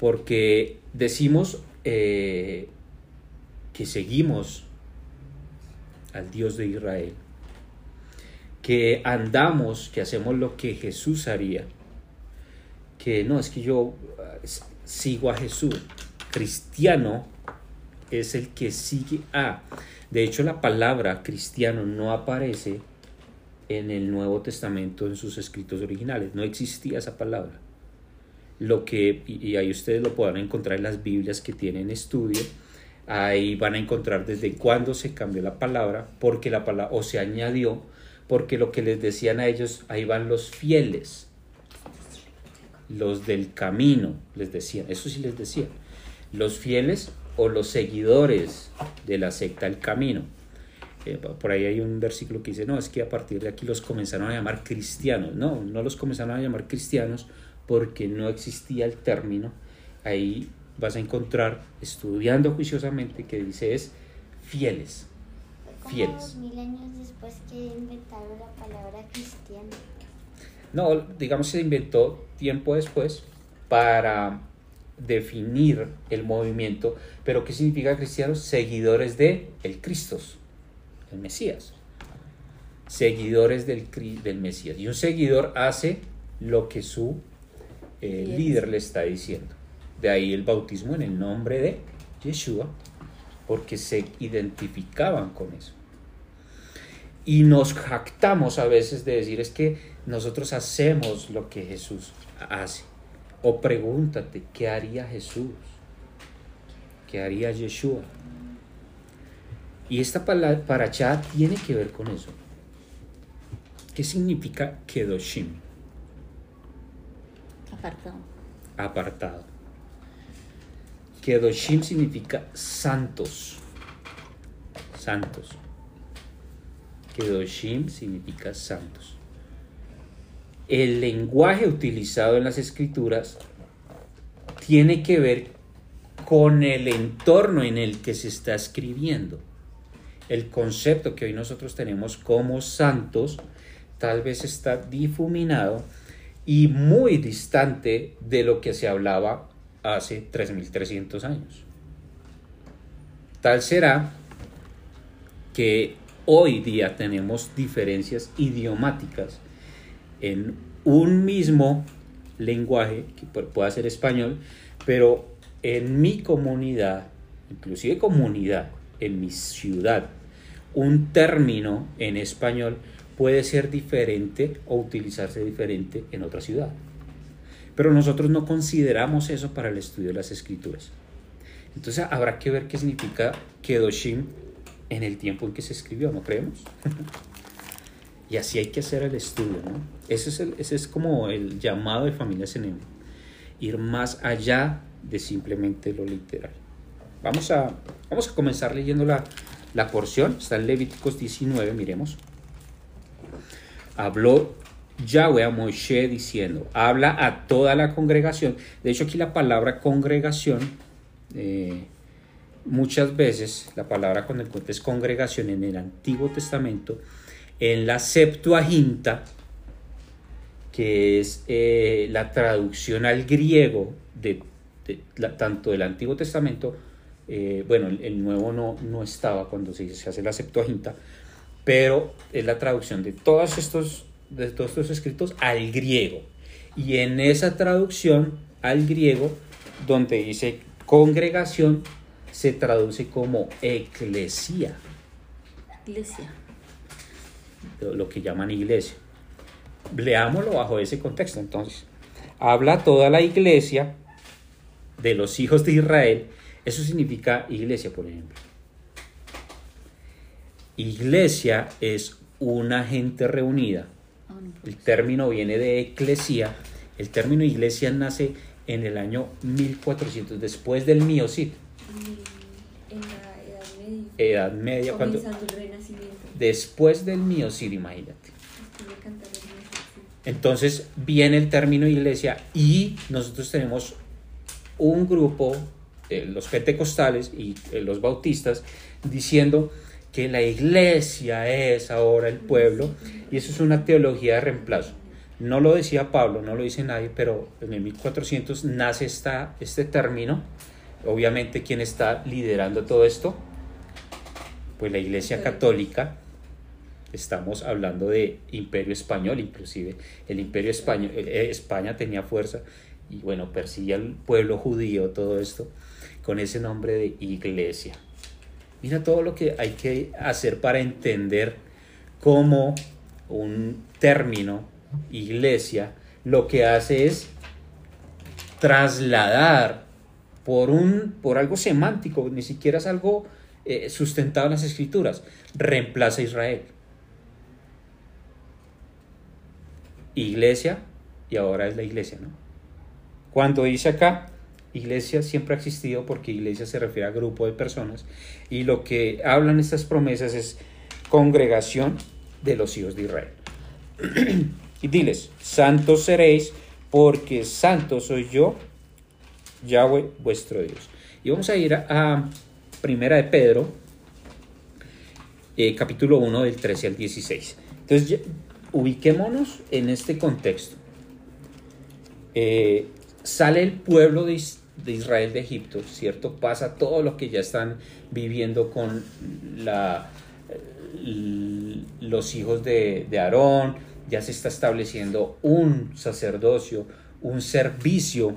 porque decimos eh, que seguimos al Dios de Israel, que andamos, que hacemos lo que Jesús haría, que no, es que yo sigo a Jesús. Cristiano es el que sigue a. De hecho, la palabra cristiano no aparece en el Nuevo Testamento en sus escritos originales. No existía esa palabra lo que, y ahí ustedes lo podrán encontrar en las Biblias que tienen estudio, ahí van a encontrar desde cuándo se cambió la palabra, porque la palabra, o se añadió, porque lo que les decían a ellos, ahí van los fieles, los del camino, les decían, eso sí les decían, los fieles o los seguidores de la secta El Camino. Eh, por ahí hay un versículo que dice, no, es que a partir de aquí los comenzaron a llamar cristianos. No, no los comenzaron a llamar cristianos porque no existía el término, ahí vas a encontrar, estudiando juiciosamente, que dice es fieles. Como fieles. mil años después que inventaron la palabra cristiano. No, digamos se inventó tiempo después para definir el movimiento, pero ¿qué significa cristianos? Seguidores de el Cristo, el Mesías. Seguidores del, del Mesías. Y un seguidor hace lo que su eh, líder le está diciendo. De ahí el bautismo en el nombre de Yeshua, porque se identificaban con eso. Y nos jactamos a veces de decir es que nosotros hacemos lo que Jesús hace. O pregúntate, ¿qué haría Jesús? ¿Qué haría Yeshua? Y esta paracha tiene que ver con eso. ¿Qué significa Kedoshim? Apartado. Apartado. Kedoshim significa santos. Santos. Kedoshim significa santos. El lenguaje utilizado en las escrituras tiene que ver con el entorno en el que se está escribiendo. El concepto que hoy nosotros tenemos como santos tal vez está difuminado y muy distante de lo que se hablaba hace 3.300 años. Tal será que hoy día tenemos diferencias idiomáticas en un mismo lenguaje, que pueda ser español, pero en mi comunidad, inclusive comunidad, en mi ciudad, un término en español puede ser diferente o utilizarse diferente en otra ciudad. Pero nosotros no consideramos eso para el estudio de las escrituras. Entonces habrá que ver qué significa Kedoshim en el tiempo en que se escribió, ¿no creemos? y así hay que hacer el estudio, ¿no? Ese es, es como el llamado de familia Senem, ir más allá de simplemente lo literal. Vamos a, vamos a comenzar leyendo la, la porción, está en Levíticos 19, miremos. Habló Yahweh a Moshe diciendo, habla a toda la congregación. De hecho, aquí la palabra congregación, eh, muchas veces la palabra cuando encuentres congregación en el Antiguo Testamento, en la Septuaginta, que es eh, la traducción al griego de, tanto del Antiguo Testamento, eh, bueno, el, Nuevo no, no estaba cuando se, se hace la Septuaginta, pero es la traducción de todos estos, de todos estos escritos al griego. Y en esa traducción al griego, donde dice congregación, se traduce como eclesia. Iglesia. Lo que llaman iglesia. Leámoslo bajo ese contexto entonces. Habla toda la iglesia de los hijos de Israel. Eso significa iglesia, por ejemplo. Iglesia es una gente reunida. El término viene de eclesia. El término iglesia nace en el año 1400, después del Miocid. En la Edad Media. Edad Media, cuando, el Renacimiento. Después del imagínate. Cantar el Renacimiento. Entonces viene el término iglesia y nosotros tenemos un grupo, eh, los pentecostales y eh, los bautistas, diciendo que la iglesia es ahora el pueblo y eso es una teología de reemplazo. No lo decía Pablo, no lo dice nadie, pero en el 1400 nace esta, este término. Obviamente, ¿quién está liderando todo esto? Pues la Iglesia Católica. Estamos hablando de imperio español, inclusive. El imperio español, eh, España tenía fuerza y bueno, persigue al pueblo judío, todo esto, con ese nombre de iglesia. Mira todo lo que hay que hacer para entender cómo un término, iglesia, lo que hace es trasladar por, un, por algo semántico, ni siquiera es algo eh, sustentado en las escrituras, reemplaza a Israel. Iglesia y ahora es la iglesia, ¿no? Cuando dice acá, iglesia siempre ha existido porque iglesia se refiere a grupo de personas y lo que hablan estas promesas es congregación de los hijos de Israel. y diles, santos seréis porque santo soy yo, Yahweh vuestro Dios. Y vamos a ir a, Primera de Pedro, eh, capítulo 1 del 13 al 16. Entonces, ubiquémonos en este contexto. Eh, sale el pueblo de, de, Israel de Egipto, ¿cierto? Pasa todo lo que ya están viviendo con la, los hijos de, de Aarón, ya se está estableciendo un sacerdocio, un servicio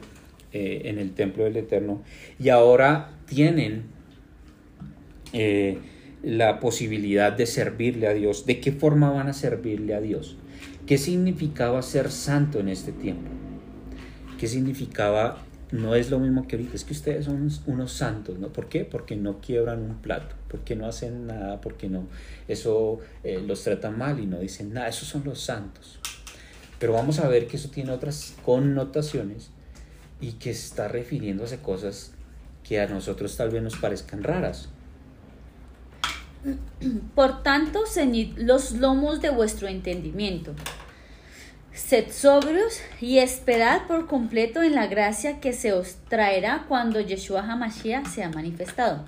eh, en el templo del Eterno, y ahora tienen eh, la posibilidad de servirle a Dios. ¿De qué forma van a servirle a Dios? ¿Qué significaba ser santo en este tiempo? ¿Qué significaba? No es lo mismo que ahorita, es que ustedes son unos santos, ¿no? ¿Por qué? Porque no quiebran un plato, porque no hacen nada, porque no, eso eh, los tratan mal y no dicen nada, esos son los santos. Pero vamos a ver que eso tiene otras connotaciones y que está refiriéndose a cosas que a nosotros tal vez nos parezcan raras. Por tanto, ceñid los lomos de vuestro entendimiento. Sed sobrios y esperad por completo en la gracia que se os traerá cuando Yeshua Hamashiach sea manifestado.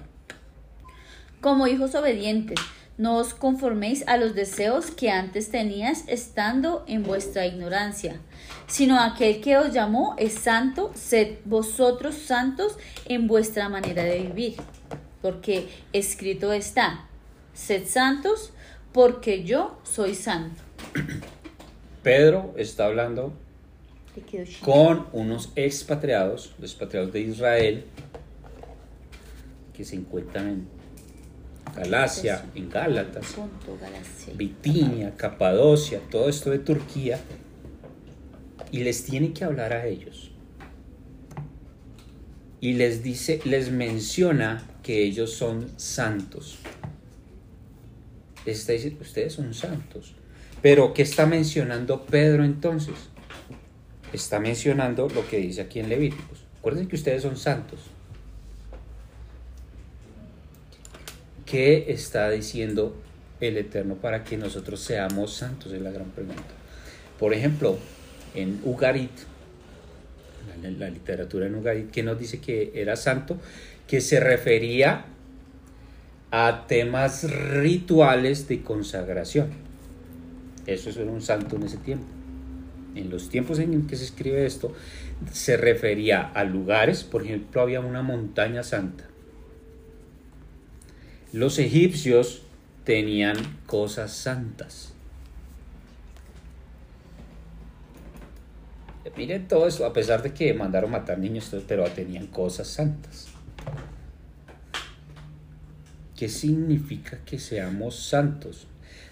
Como hijos obedientes, no os conforméis a los deseos que antes tenías estando en vuestra ignorancia, sino aquel que os llamó es santo, sed vosotros santos en vuestra manera de vivir. Porque escrito está, sed santos porque yo soy santo. Pedro está hablando con unos expatriados, los expatriados de Israel, que se encuentran en Galacia, en Gálatas, Bitinia, Capadocia, todo esto de Turquía, y les tiene que hablar a ellos. Y les dice, les menciona que ellos son santos está diciendo, ustedes son santos. Pero, ¿qué está mencionando Pedro entonces? Está mencionando lo que dice aquí en Levíticos. Acuérdense que ustedes son santos. ¿Qué está diciendo el Eterno para que nosotros seamos santos? Es la gran pregunta. Por ejemplo, en Ugarit, la, literatura en Ugarit, que nos dice que era santo, que se refería a temas rituales de consagración. Eso es un santo en ese tiempo. En los tiempos en que se escribe esto, se refería a lugares, por ejemplo, había una montaña santa. Los egipcios tenían cosas santas. Miren todo eso, a pesar de que mandaron matar niños, pero tenían cosas santas. ¿Qué significa que seamos santos?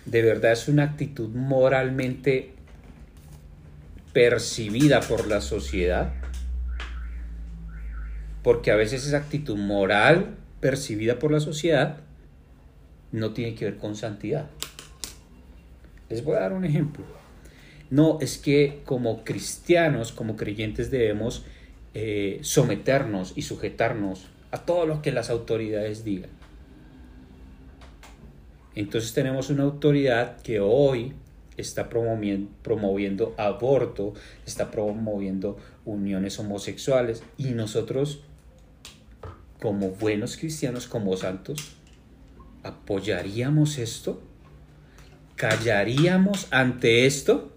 ¿De verdad es una actitud moralmente percibida por la sociedad? Porque a veces esa actitud moral percibida por la sociedad no tiene que ver con santidad. Les voy a dar un ejemplo. No, es que como cristianos, como creyentes debemos eh, someternos y sujetarnos a todo lo que las autoridades digan. Entonces tenemos una autoridad que hoy está promoviendo, aborto, está promoviendo uniones homosexuales y nosotros como buenos cristianos, como santos, ¿apoyaríamos esto? ¿Callaríamos ante esto?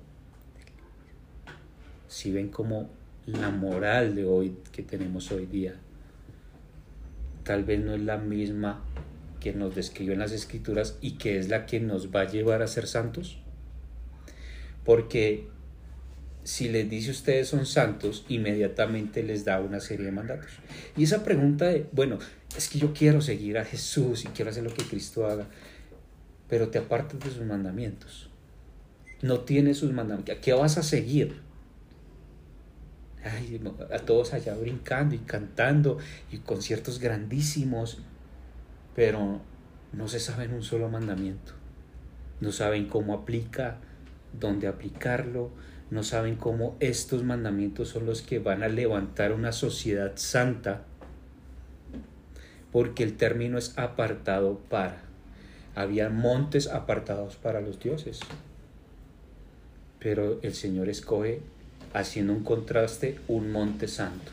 Si ven como la moral de hoy que tenemos hoy día tal vez no es la misma que nos describen las escrituras y que es la que nos va a llevar a ser santos? Porque si les dice ustedes son santos, inmediatamente les da una serie de mandatos. Y esa pregunta de, bueno, es que yo quiero seguir a Jesús y quiero hacer lo que Cristo haga, pero te apartas de sus mandamientos. No tienes sus mandamientos. ¿A qué vas a seguir? a todos allá brincando y cantando y conciertos grandísimos pero no se saben un solo mandamiento. No saben cómo aplica, dónde aplicarlo, no saben cómo estos mandamientos son los que van a levantar una sociedad santa, porque el término es apartado para. Había montes apartados para los dioses, pero el Señor escoge, haciendo un contraste, un monte santo.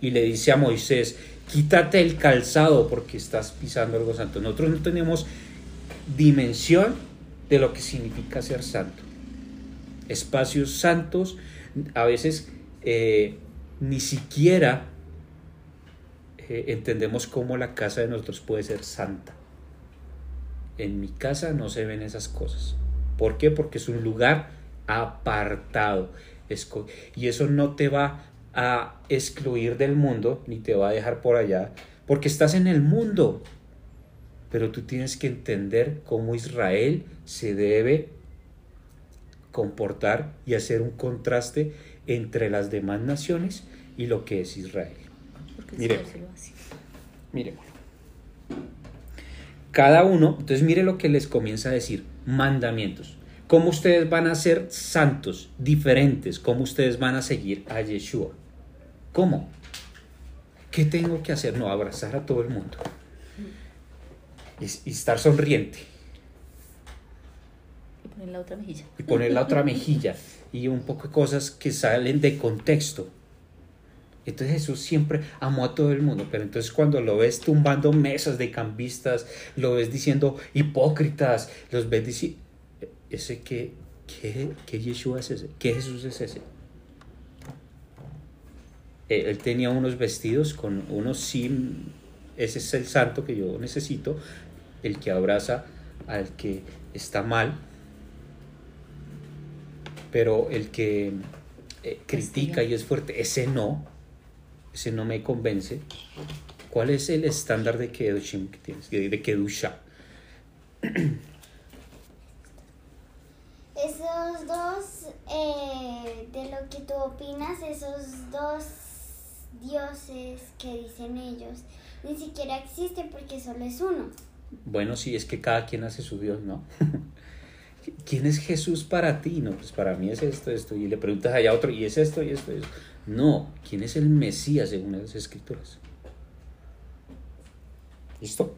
Y le dice a Moisés, quítate el calzado porque estás pisando algo santo. Nosotros no tenemos dimensión de lo que significa ser santo. espacios santos, a veces eh, ni siquiera eh, entendemos cómo la casa de nosotros puede ser santa. En mi casa no se ven esas cosas. ¿Por qué? Porque es un lugar apartado. Y eso no te va a excluir del mundo, ni te va a dejar por allá, porque estás en el mundo. Pero tú tienes que entender cómo Israel se debe comportar y hacer un contraste entre las demás naciones y lo que es Israel. Mire, miremoslo. Cada uno, entonces mire lo que les comienza a decir, mandamientos. ¿Cómo ustedes van a ser santos, diferentes? ¿Cómo ustedes van a seguir a Yeshua? ¿Cómo? ¿Qué tengo que hacer? No, abrazar a todo el mundo. Y, estar sonriente. Y poner la otra mejilla. Y poner la otra mejilla. Y un poco de cosas que salen de contexto. Entonces Jesús siempre amó a todo el mundo, pero entonces cuando lo ves tumbando mesas de cambistas, lo ves diciendo hipócritas, los ves diciendo, ese que, ¿qué, qué Yeshua es ese? ¿Qué Jesús es ese? Eh, él tenía unos vestidos con unos sim, ese es el santo que yo necesito, el que abraza al que está mal, pero el que eh, critica y es fuerte, ese no, ese no me convence. ¿Cuál es el estándar de Kedushim que tienes? De Kedusha. Esos dos, eh, de lo que tú opinas, esos dos dioses que dicen ellos, ni siquiera existen porque solo es uno. Bueno, sí, es que cada quien hace su Dios, ¿no? ¿Quién es Jesús para ti? No, pues para mí es esto, esto. Y le preguntas allá a otro, y es esto, y esto, y esto. No, ¿quién es el Mesías según las escrituras? ¿Listo?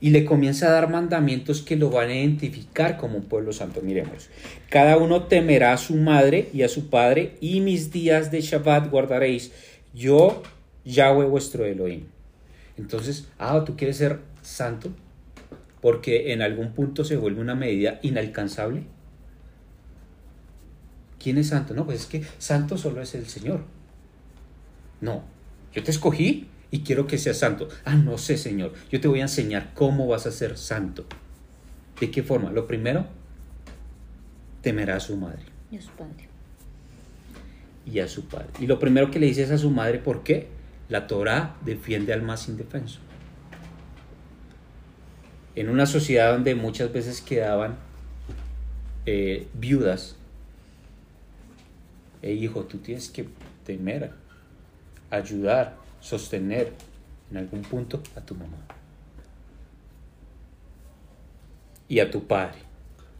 Y le comienza a dar mandamientos que lo van a identificar como un pueblo santo. Miremos. Cada uno temerá a su madre y a su padre, y mis días de Shabbat guardaréis. Yo, Yahweh vuestro Elohim. Entonces, ah, tú quieres ser santo porque en algún punto se vuelve una medida inalcanzable. ¿Quién es santo? No, pues es que santo solo es el Señor. No, yo te escogí y quiero que seas santo. Ah, no sé, Señor. Yo te voy a enseñar cómo vas a ser santo. ¿De qué forma? Lo primero, temerá a su madre. Y a su padre. Y a su padre. Y lo primero que le dices a su madre, ¿por qué? La Torah defiende al más indefenso. En una sociedad donde muchas veces quedaban eh, viudas, e hijo, tú tienes que temer, ayudar, sostener en algún punto a tu mamá y a tu padre.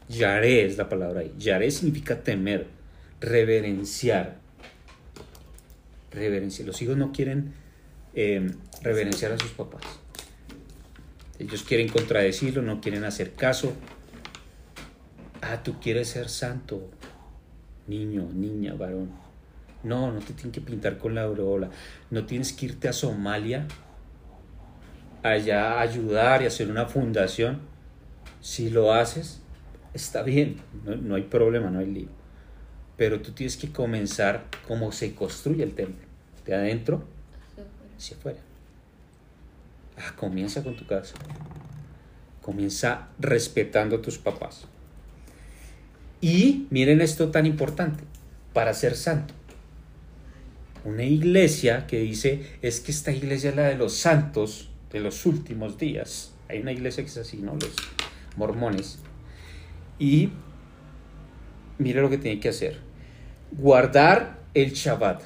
Yaré es la palabra ahí. Yaré significa temer, reverenciar. Reverenciar. Los hijos no quieren em, reverenciar a sus papás. Ellos quieren contradecirlo, no quieren hacer caso. Ah, tú quieres ser santo niño, niña, varón. No, no te tienen que pintar con la aureola. No tienes que irte a Somalia allá ayudar y hacer una fundación. Si lo haces, está bien, no, hay problema, no hay lío. Pero tú tienes que comenzar como se construye el templo, de adentro hacia afuera. Ah, comienza con tu casa. Comienza respetando a tus papás. Y miren esto tan importante, para ser santo. Una iglesia que dice, es que esta iglesia es la de los santos de los últimos días. Hay una iglesia que es así, ¿no? Los mormones. Y mire lo que tiene que hacer. Guardar el Shabbat.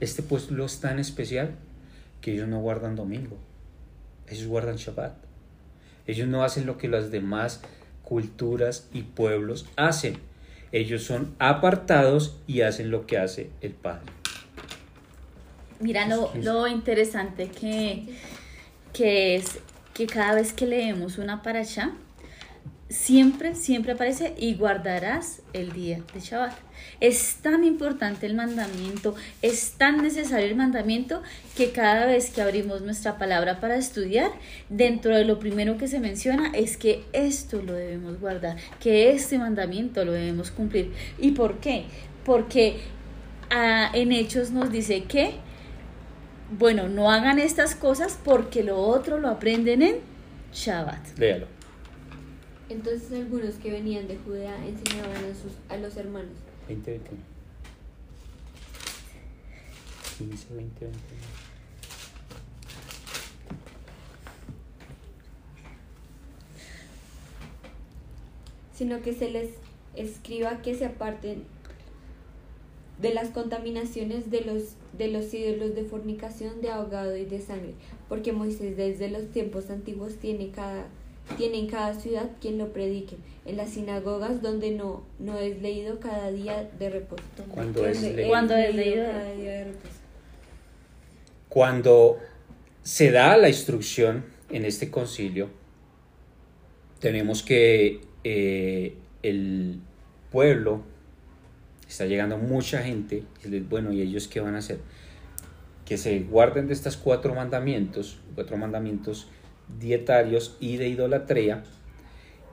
Este pueblo es tan especial que ellos no guardan domingo. Ellos guardan Shabbat. Ellos no hacen lo que las demás culturas y pueblos hacen. Ellos son apartados y hacen lo que hace el Padre. Mira lo, interesante que, que es que cada vez que leemos una paracha, siempre, siempre aparece y guardarás el día de Shabbat. Es tan importante el mandamiento, es tan necesario el mandamiento que cada vez que abrimos nuestra palabra para estudiar, dentro de lo primero que se menciona es que esto lo debemos guardar, que este mandamiento lo debemos cumplir. ¿Y por qué? Porque ah, en Hechos nos dice que, bueno, no hagan estas cosas porque lo otro lo aprenden en Shabbat. Léalo. Entonces algunos que venían de Judea enseñaban a, sus, a los hermanos. 20, 21. 15, 20, 21. sino que se les escriba que se aparten de las contaminaciones de los de los ídolos de fornicación, de ahogado y de sangre, porque Moisés desde los tiempos antiguos tiene cada tiene en cada ciudad quien lo predique, en las sinagogas donde no no es leído cada día de reposo. Cuando es. Cuando es leído. cada día de reposo. Cuando se da la instrucción en este concilio, tenemos que eh, el pueblo está llegando mucha gente, y les- bueno, ¿y ellos qué van a hacer? Que se guarden de estos cuatro mandamientos, cuatro mandamientos dietarios y de idolatría,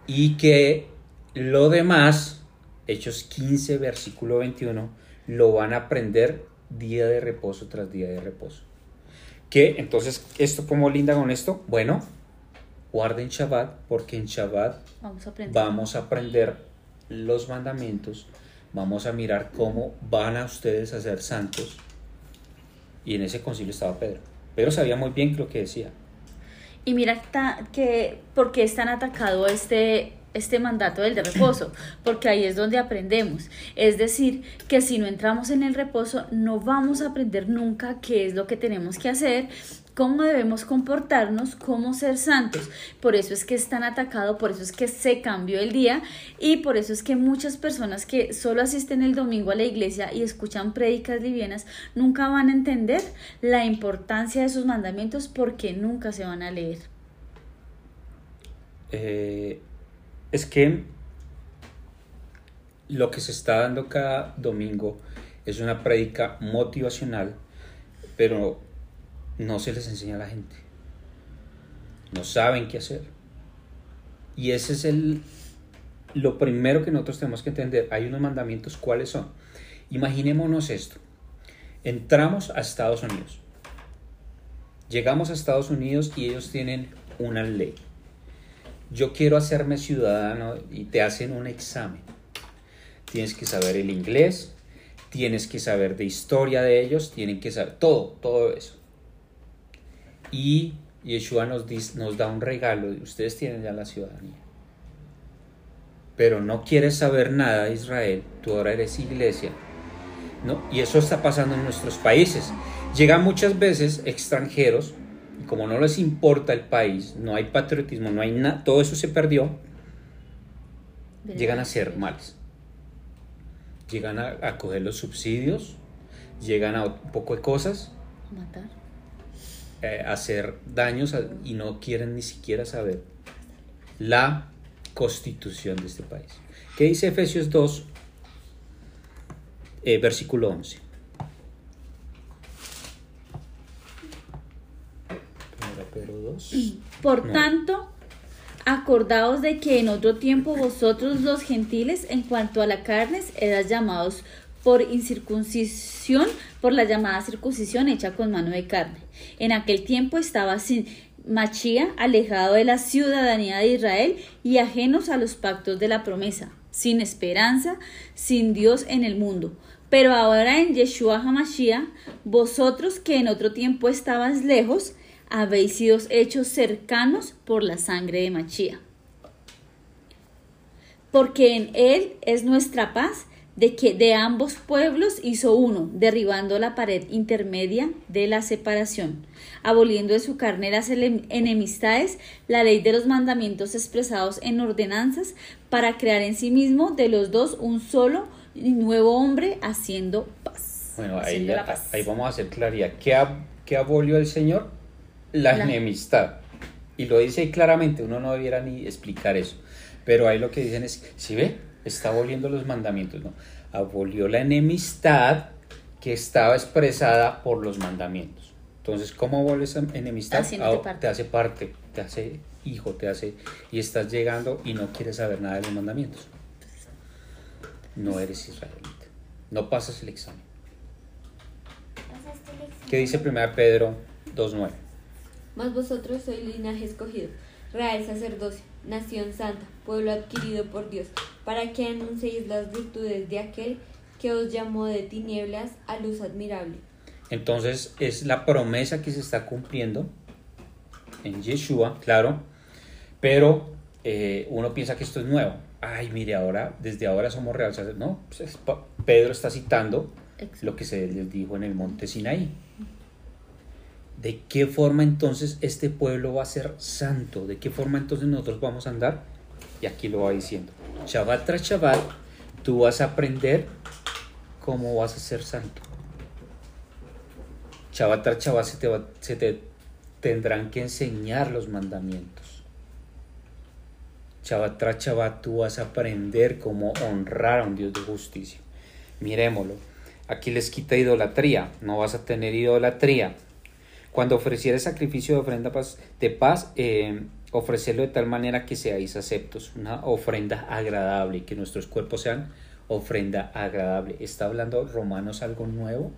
y que lo demás, Hechos 15, versículo 21, lo van a aprender día de reposo tras día de reposo. Que entonces, ¿esto cómo linda con esto? Bueno, guarden Shabbat, porque en Shabbat Vamos a aprender. vamos a aprender los mandamientos, vamos a mirar cómo van a ustedes a ser santos. Y en ese concilio estaba Pedro. Pedro sabía muy bien lo que decía. Y mira que por qué es tan atacado este, este mandato del de reposo, porque ahí es donde aprendemos. Es decir, que si no entramos en el reposo, no vamos a aprender nunca qué es lo que tenemos que hacer, cómo debemos comportarnos, cómo ser santos. Por eso es que es tan atacado, por eso es que se cambió el día y por eso es que muchas personas que solo asisten el domingo a la iglesia y escuchan prédicas livianas nunca van a entender la importancia de sus mandamientos porque nunca se van a leer. Eh, es que lo que se está dando cada domingo es una prédica motivacional, pero no se les enseña a la gente. No saben qué hacer. Y ese es el lo primero que nosotros tenemos que entender. Hay unos mandamientos, ¿cuáles son? Imaginémonos esto. Entramos a Estados Unidos. Llegamos a Estados Unidos y ellos tienen una ley yo quiero hacerme ciudadano y te hacen un examen. Tienes que saber el inglés, tienes que saber de historia de ellos, tienen que saber todo, todo eso. Y Yeshua nos, dis- nos da un regalo, ustedes tienen ya la ciudadanía. Pero no quieres saber nada de Israel, tú ahora eres iglesia. ¿no? Y eso está pasando en nuestros países. Llegan muchas veces extranjeros y como no les importa el país, no hay patriotismo, no hay nada, todo eso se perdió, llegan a ser males. Llegan a, a coger los subsidios, llegan a un poco de cosas, Matar. Eh, hacer daños a- y no quieren ni siquiera saber la constitución de este país. ¿Qué dice Efesios 2, eh, versículo 11? Primera Pedro 2. Por No. tanto, acordaos de que en otro tiempo vosotros los gentiles, en cuanto a la carne, eras llamados por incircuncisión, por la llamada circuncisión hecha con mano de carne. En aquel tiempo estaba sin Machía, alejado de la ciudadanía de Israel y ajenos a los pactos de la promesa, sin esperanza, sin Dios en el mundo. Pero ahora en Yeshua Hamashiach, vosotros que en otro tiempo estabais lejos, habéis sido hechos cercanos por la sangre de Machía. Porque en él es nuestra paz, de que de ambos pueblos hizo uno, derribando la pared intermedia de la separación, aboliendo de su carne las enemistades, la ley de los mandamientos expresados en ordenanzas, para crear en sí mismo de los dos un solo y nuevo hombre haciendo paz. Bueno, ahí, Haciendo la paz. ahí vamos a hacer claridad. ¿Qué, ab- qué abolió el Señor? La, La- enemistad. Y lo dice claramente, uno no debiera ni explicar eso. Pero ahí lo que dicen es, si ve, está aboliendo los mandamientos, ¿no? Abolió la enemistad que estaba expresada por los mandamientos. Entonces, ¿cómo abole esa enemistad? Ah, parte. Te hace parte, te hace hijo, te hace... Y estás llegando y no quieres saber nada de los mandamientos. No eres israelita. No pasas el examen. ¿Qué dice 1 Pedro 2.9? Mas vosotros sois linaje escogido, real sacerdocio, nación santa, pueblo adquirido por Dios, para que anunciéis las virtudes de aquel que os llamó de tinieblas a luz admirable. Entonces es la promesa que se está cumpliendo en Yeshua, claro, pero eh, uno piensa que esto es nuevo. Ay, mire, ahora, desde ahora somos real sacerdocio. No, pues Pedro está citando lo que se les dijo en el monte Sinaí. ¿De qué forma entonces este pueblo va a ser santo? ¿De qué forma entonces nosotros vamos a andar? Y aquí lo va diciendo. Shabbat tras tú vas a aprender cómo vas a ser santo. Shabbat tras se te, va- se te tendrán que enseñar los mandamientos. Shabbat tras tú vas a aprender cómo honrar a un Dios de justicia. Miremoslo. Aquí les quita idolatría. No vas a tener idolatría. Cuando ofrecieres sacrificio de ofrenda de paz, eh, ofrecerlo de tal manera que seáis aceptos. Una ofrenda agradable, que nuestros cuerpos sean ofrenda agradable. ¿Está hablando Romanos algo nuevo?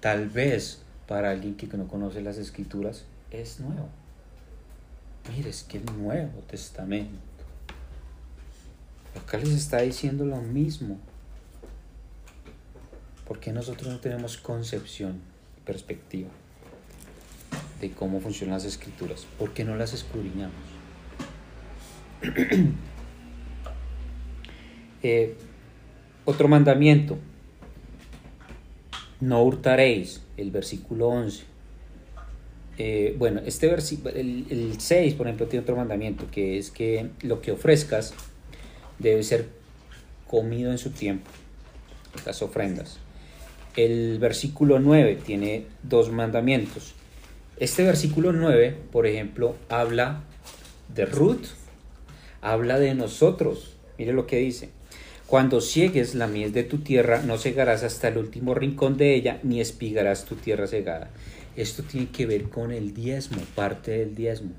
Tal vez para alguien que no conoce las escrituras es nuevo. Mire, es que Nuevo Testamento. Acá les está diciendo lo mismo. ¿Por qué nosotros no tenemos concepción y perspectiva de cómo funcionan las escrituras? ¿Por qué no las escudriñamos? Eh, otro mandamiento. No hurtaréis, el versículo 11. Eh, bueno, este versículo, el, el 6, por ejemplo, tiene otro mandamiento, que es que lo que ofrezcas debe ser comido en su tiempo, las ofrendas. El versículo 9 tiene dos mandamientos. Este versículo 9, por ejemplo, habla de Ruth, habla de nosotros. Mire lo que dice. Cuando ciegues la miel de tu tierra, no cegarás hasta el último rincón de ella, ni espigarás tu tierra cegada. Esto tiene que ver con el diezmo, parte del diezmo.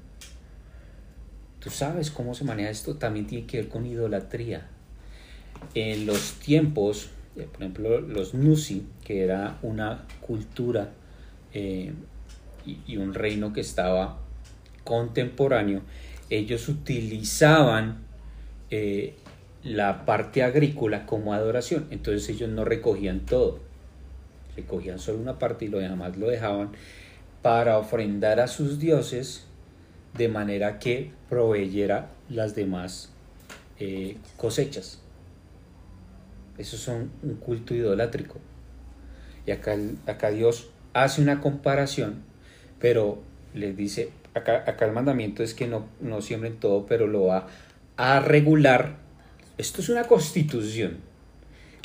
Tú sabes cómo se maneja esto, también tiene que ver con idolatría. En los tiempos, eh, por ejemplo, los Nusi, que era una cultura eh, y, y un reino que estaba contemporáneo, ellos utilizaban eh, la parte agrícola como adoración. Entonces ellos no recogían todo, recogían solo una parte y lo demás lo dejaban para ofrendar a sus dioses de manera que proveyera las demás eh, cosechas. Eso son un culto idolátrico. Y acá, acá Dios hace una comparación, pero les dice, acá, acá el mandamiento es que no, no siembren todo, pero lo va a regular. Esto es una constitución.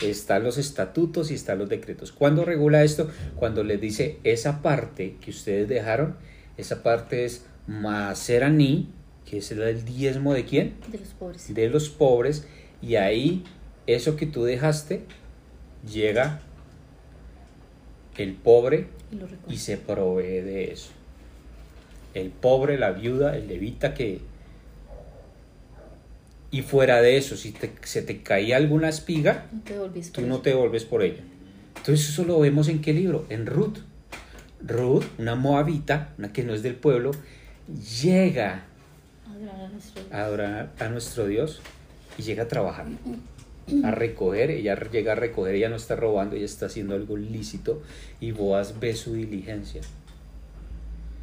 Están los estatutos y están los decretos. ¿Cuándo regula esto? Cuando les dice esa parte que ustedes dejaron, esa parte es Maseraní, que es el diezmo de quién? de los pobres. de los pobres y ahí eso que tú dejaste llega el pobre Y se provee de eso. El pobre, la viuda, el levita que... Y fuera de eso, si te- se te caía alguna espiga, No tú no te volves por ella. Entonces eso lo vemos en qué libro? En Ruth. Ruth, una moabita, una que no es del pueblo, llega Adorar a nuestro Dios. a adorar a nuestro Dios y llega a trabajar, a recoger, ella llega a recoger, ella no está robando, ella está haciendo algo lícito y Boaz ve su diligencia.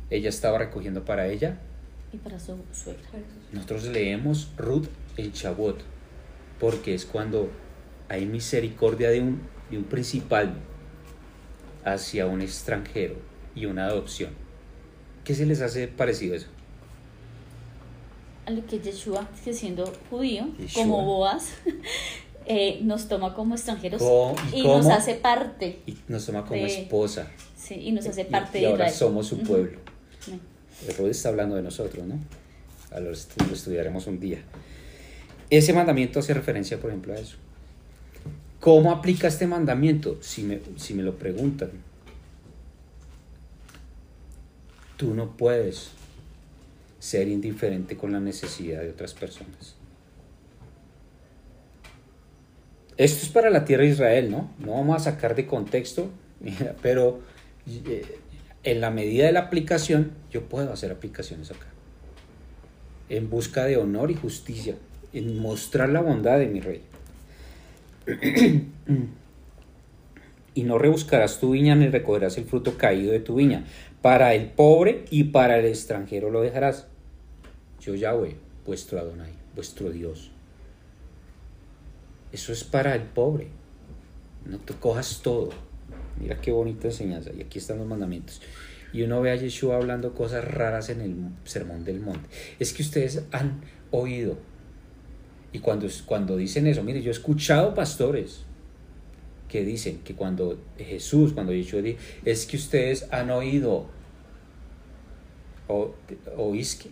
Ella estaba recogiendo para ella. Y para su suegra. Nosotros leemos Ruth en Chabot, porque es cuando hay misericordia de un, de un principal hacia un extranjero y una adopción. ¿Qué se les hace parecido eso? A lo que Yeshua, que siendo judío, Yeshua. como Boaz, eh, nos toma como extranjeros ¿Cómo- y y nos hace parte. Y nos toma como De- esposa. Sí, y nos hace Y- parte y de ahora Israel. somos su pueblo. Sí. Ruth está hablando de nosotros, ¿no? A lo estudiaremos un día. ese mandamiento hace referencia, por ejemplo, a eso. ¿Cómo aplica este mandamiento? Si me, si me lo preguntan. Tú no puedes ser indiferente con la necesidad de otras personas. Esto es para la tierra de Israel, ¿no? No vamos a sacar de contexto, pero eh, en la medida de la aplicación, yo puedo hacer aplicaciones acá. En busca de honor y justicia, en mostrar la bondad de mi rey. y no rebuscarás tu viña ni recogerás el fruto caído de tu viña. Para el pobre y para el extranjero lo dejarás. Yo Yahweh, vuestro Adonai, vuestro Dios. Eso es para el pobre. No te cojas todo. Mira qué bonita enseñanza. Y aquí están los mandamientos. Y uno ve a Yeshua hablando cosas raras en el sermón del monte. Es que ustedes han oído. Y cuando, cuando dicen eso, mire, yo he escuchado pastores que dicen que cuando Jesús, cuando Yeshua dice, es que ustedes han oído, o oís que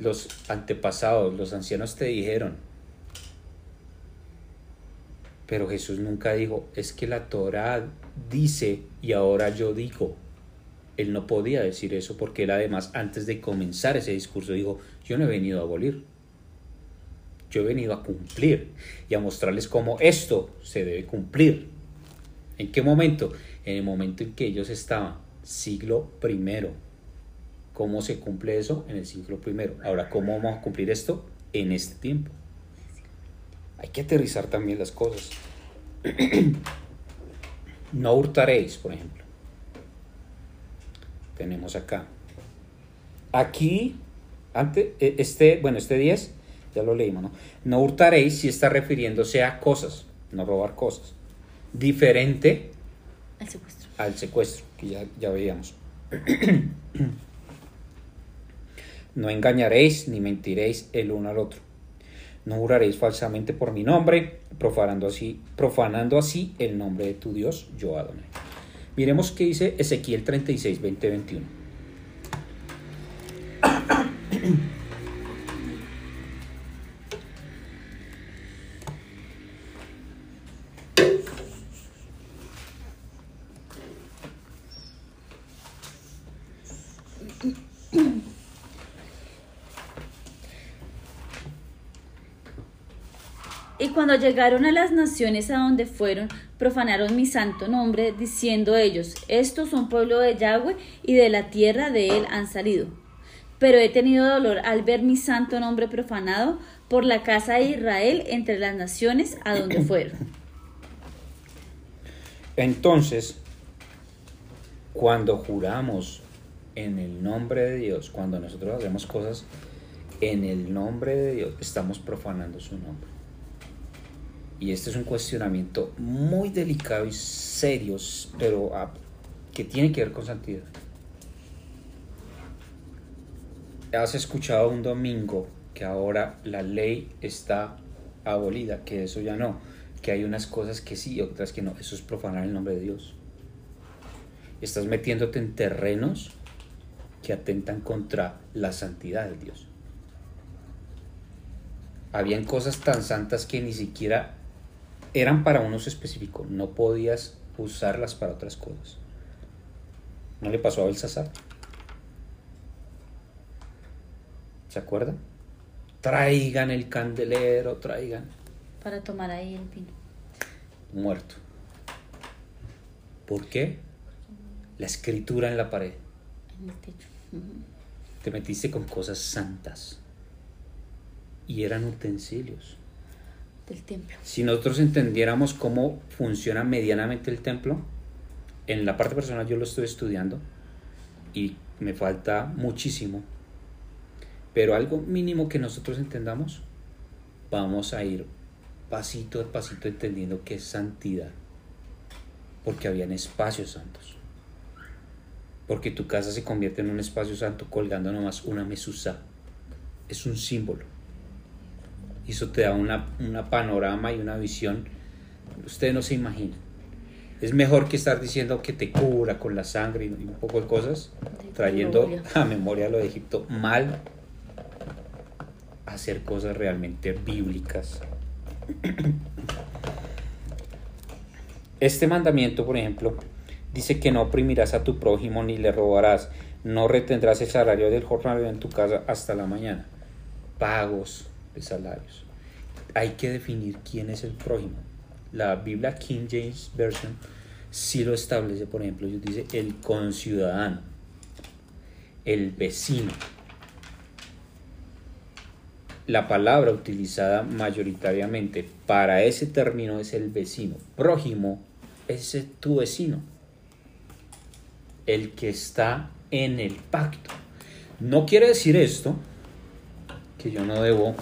los antepasados, los ancianos te dijeron, pero Jesús nunca dijo, es que la Torah dice y ahora yo digo. Él no podía decir eso porque él además antes de comenzar ese discurso dijo, yo no he venido a abolir. Yo he venido a cumplir y a mostrarles cómo esto se debe cumplir. ¿En qué momento? En el momento en que ellos estaban, siglo primero. ¿Cómo se cumple eso? En el siglo primero. Ahora, ¿cómo vamos a cumplir esto? En este tiempo. Hay que aterrizar también las cosas. no hurtaréis, por ejemplo. Tenemos acá. Aquí, antes, e, este, bueno, este 10, ya lo leímos, ¿no? No hurtaréis si está refiriéndose a cosas, no robar cosas. Diferente al secuestro. Al secuestro, que ya, ya veíamos. no engañaréis ni mentiréis el uno al otro no juraréis falsamente por mi nombre, profanando así, profanando así el nombre de tu Dios, yo Adonai. Miremos qué dice Ezequiel 36, 20, 21. Llegaron a las naciones a donde fueron, profanaron mi santo nombre, diciendo ellos, estos son pueblo de Yahweh y de la tierra de él han salido. Pero he tenido dolor al ver mi santo nombre profanado por la casa de Israel entre las naciones a donde fueron. Entonces, cuando juramos en el nombre de Dios, cuando nosotros hacemos cosas en el nombre de Dios, estamos profanando su nombre y este es un cuestionamiento muy delicado y serio, pero ah, que tiene que ver con santidad. Has escuchado un domingo que ahora la ley está abolida, que eso ya no, que hay unas cosas que sí y otras que no, eso es profanar el nombre de Dios. Estás metiéndote en terrenos que atentan contra la santidad de Dios. Habían cosas tan santas que ni siquiera eran para unos específicos, no podías usarlas para otras cosas. ¿No le pasó a Belsasar? ¿Se acuerdan? Traigan el candelero, traigan. Para tomar ahí el vino. Muerto. ¿Por qué? La escritura en la pared. En el techo. Te metiste con cosas santas. Y eran utensilios Si nosotros entendiéramos cómo funciona medianamente el templo, en la parte personal yo lo estoy estudiando y me falta muchísimo, pero algo mínimo que nosotros entendamos, vamos a ir pasito a pasito entendiendo qué es santidad, porque habían espacios santos. Porque tu casa se convierte en un espacio santo colgando nomás una mesusa. Es un símbolo y eso te da una, panorama y una visión. Ustedes no se imaginan. Es mejor que estar diciendo que te cura con la sangre y un poco de cosas, trayendo a memoria lo de Egipto mal hacer cosas realmente bíblicas. Este mandamiento, por ejemplo, dice que no oprimirás a tu prójimo ni le robarás, no retendrás el salario del jornalero en tu casa hasta la mañana. Pagos de salarios. Hay que definir quién es el prójimo. La Biblia King James Version sí lo establece, por ejemplo, dice el conciudadano, el vecino. La palabra utilizada mayoritariamente para ese término es el vecino. Prójimo es tu vecino. El que está en el pacto. No quiere decir esto que yo no debo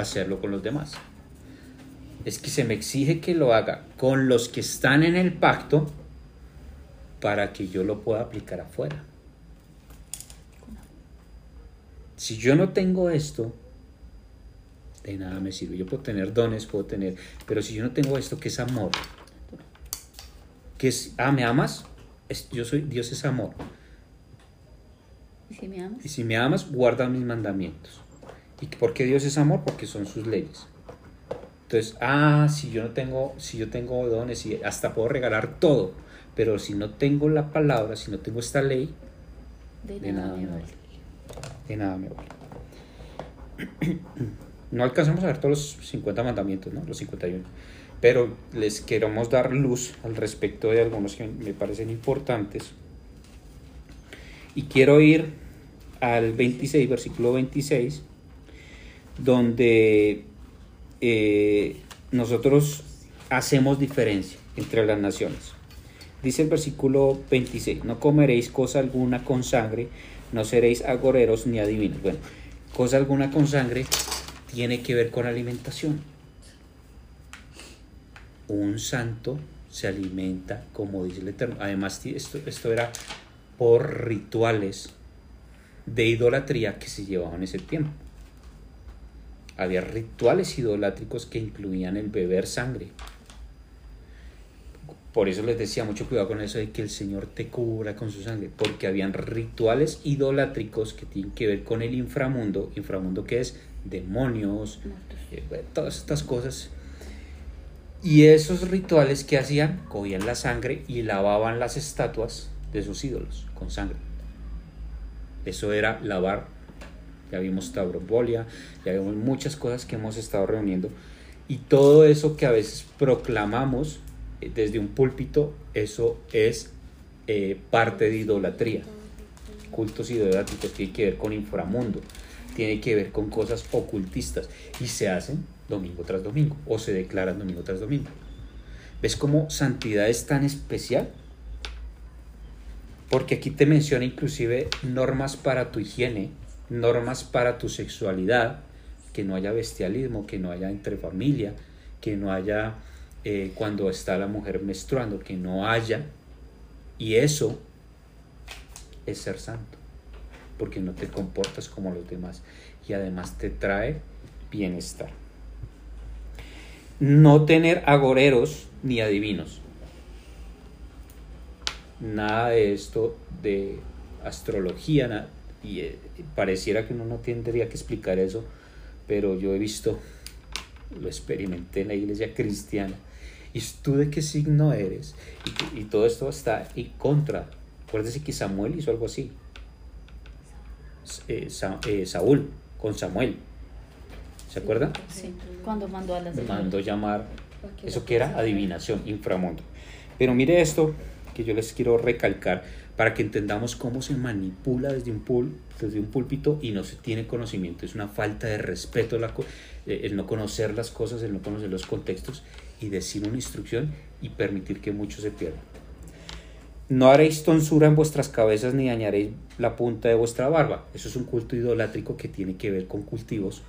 hacerlo con los demás. Es que se me exige que lo haga con los que están en el pacto para que yo lo pueda aplicar afuera. Si yo no tengo esto, de nada me sirve. Yo puedo tener dones, puedo tener, pero si yo no tengo esto, que es amor, que es, ah, ¿me amas? yo soy, Dios es amor. ¿Y si me amas? Y si me amas, guarda mis mandamientos. ¿Y por qué Dios es amor? Porque son sus leyes. Entonces, ah, si yo no tengo, si yo tengo dones y hasta puedo regalar todo, pero si no tengo la palabra, si no tengo esta ley, de, nada, me vale. De nada me vale. No alcanzamos a ver todos los 50 mandamientos, ¿no? Los 51. Pero les queremos dar luz al respecto de algunos que me parecen importantes. Y quiero ir al 26, versículo 26, donde eh, nosotros hacemos diferencia entre las naciones. Dice el versículo 26, no comeréis cosa alguna con sangre, no seréis agoreros ni adivinos. Bueno, cosa alguna con sangre tiene que ver con alimentación. Un santo se alimenta como dice el Eterno. Además, esto, esto era por rituales de idolatría que se llevaban en ese tiempo. Había rituales idolátricos que incluían el beber sangre, por eso les decía mucho cuidado con eso de que el Señor te cubra con su sangre, porque habían rituales idolátricos que tienen que ver con el inframundo, inframundo que es demonios, eh, todas estas cosas. Y esos rituales que hacían, cogían la sangre y lavaban las estatuas de sus ídolos con sangre. Eso era lavar. Ya vimos taurobolia, ya vimos muchas cosas que hemos estado reuniendo. Y todo eso que a veces proclamamos desde un púlpito, eso es eh, parte de idolatría. Cultos idolátricos tiene que ver con inframundo, tiene que ver con cosas ocultistas y se hacen domingo tras domingo o se declaran domingo tras domingo. ¿Ves cómo santidad es tan especial? Porque aquí te menciona inclusive normas para tu higiene, normas para tu sexualidad, que no haya bestialismo, que no haya entre familia, que no haya eh, cuando está la mujer menstruando, que no haya. Y eso es ser santo, porque no te comportas como los demás y además te trae bienestar. No tener agoreros ni adivinos. Nada de esto de astrología, y eh, pareciera que uno no tendría que explicar eso, pero yo he visto, lo experimenté en la iglesia cristiana, ¿Y tú de qué signo eres? Y, todo esto está en contra. Acuérdese que Samuel hizo algo así. Eh, eh, Saúl con Samuel. ¿Se acuerda? Sí, cuando mandó a las Mandó llamar, eso que era adivinación, inframundo. Pero mire esto que yo les quiero recalcar para que entendamos cómo se manipula desde un, pul, desde un púlpito y no se tiene conocimiento. Es una falta de respeto la, eh, el no conocer las cosas, el no conocer los contextos y decir una instrucción y permitir que muchos se pierdan. No haréis tonsura en vuestras cabezas ni dañaréis la punta de vuestra barba. Eso es un culto idolátrico que tiene que ver con cultivos.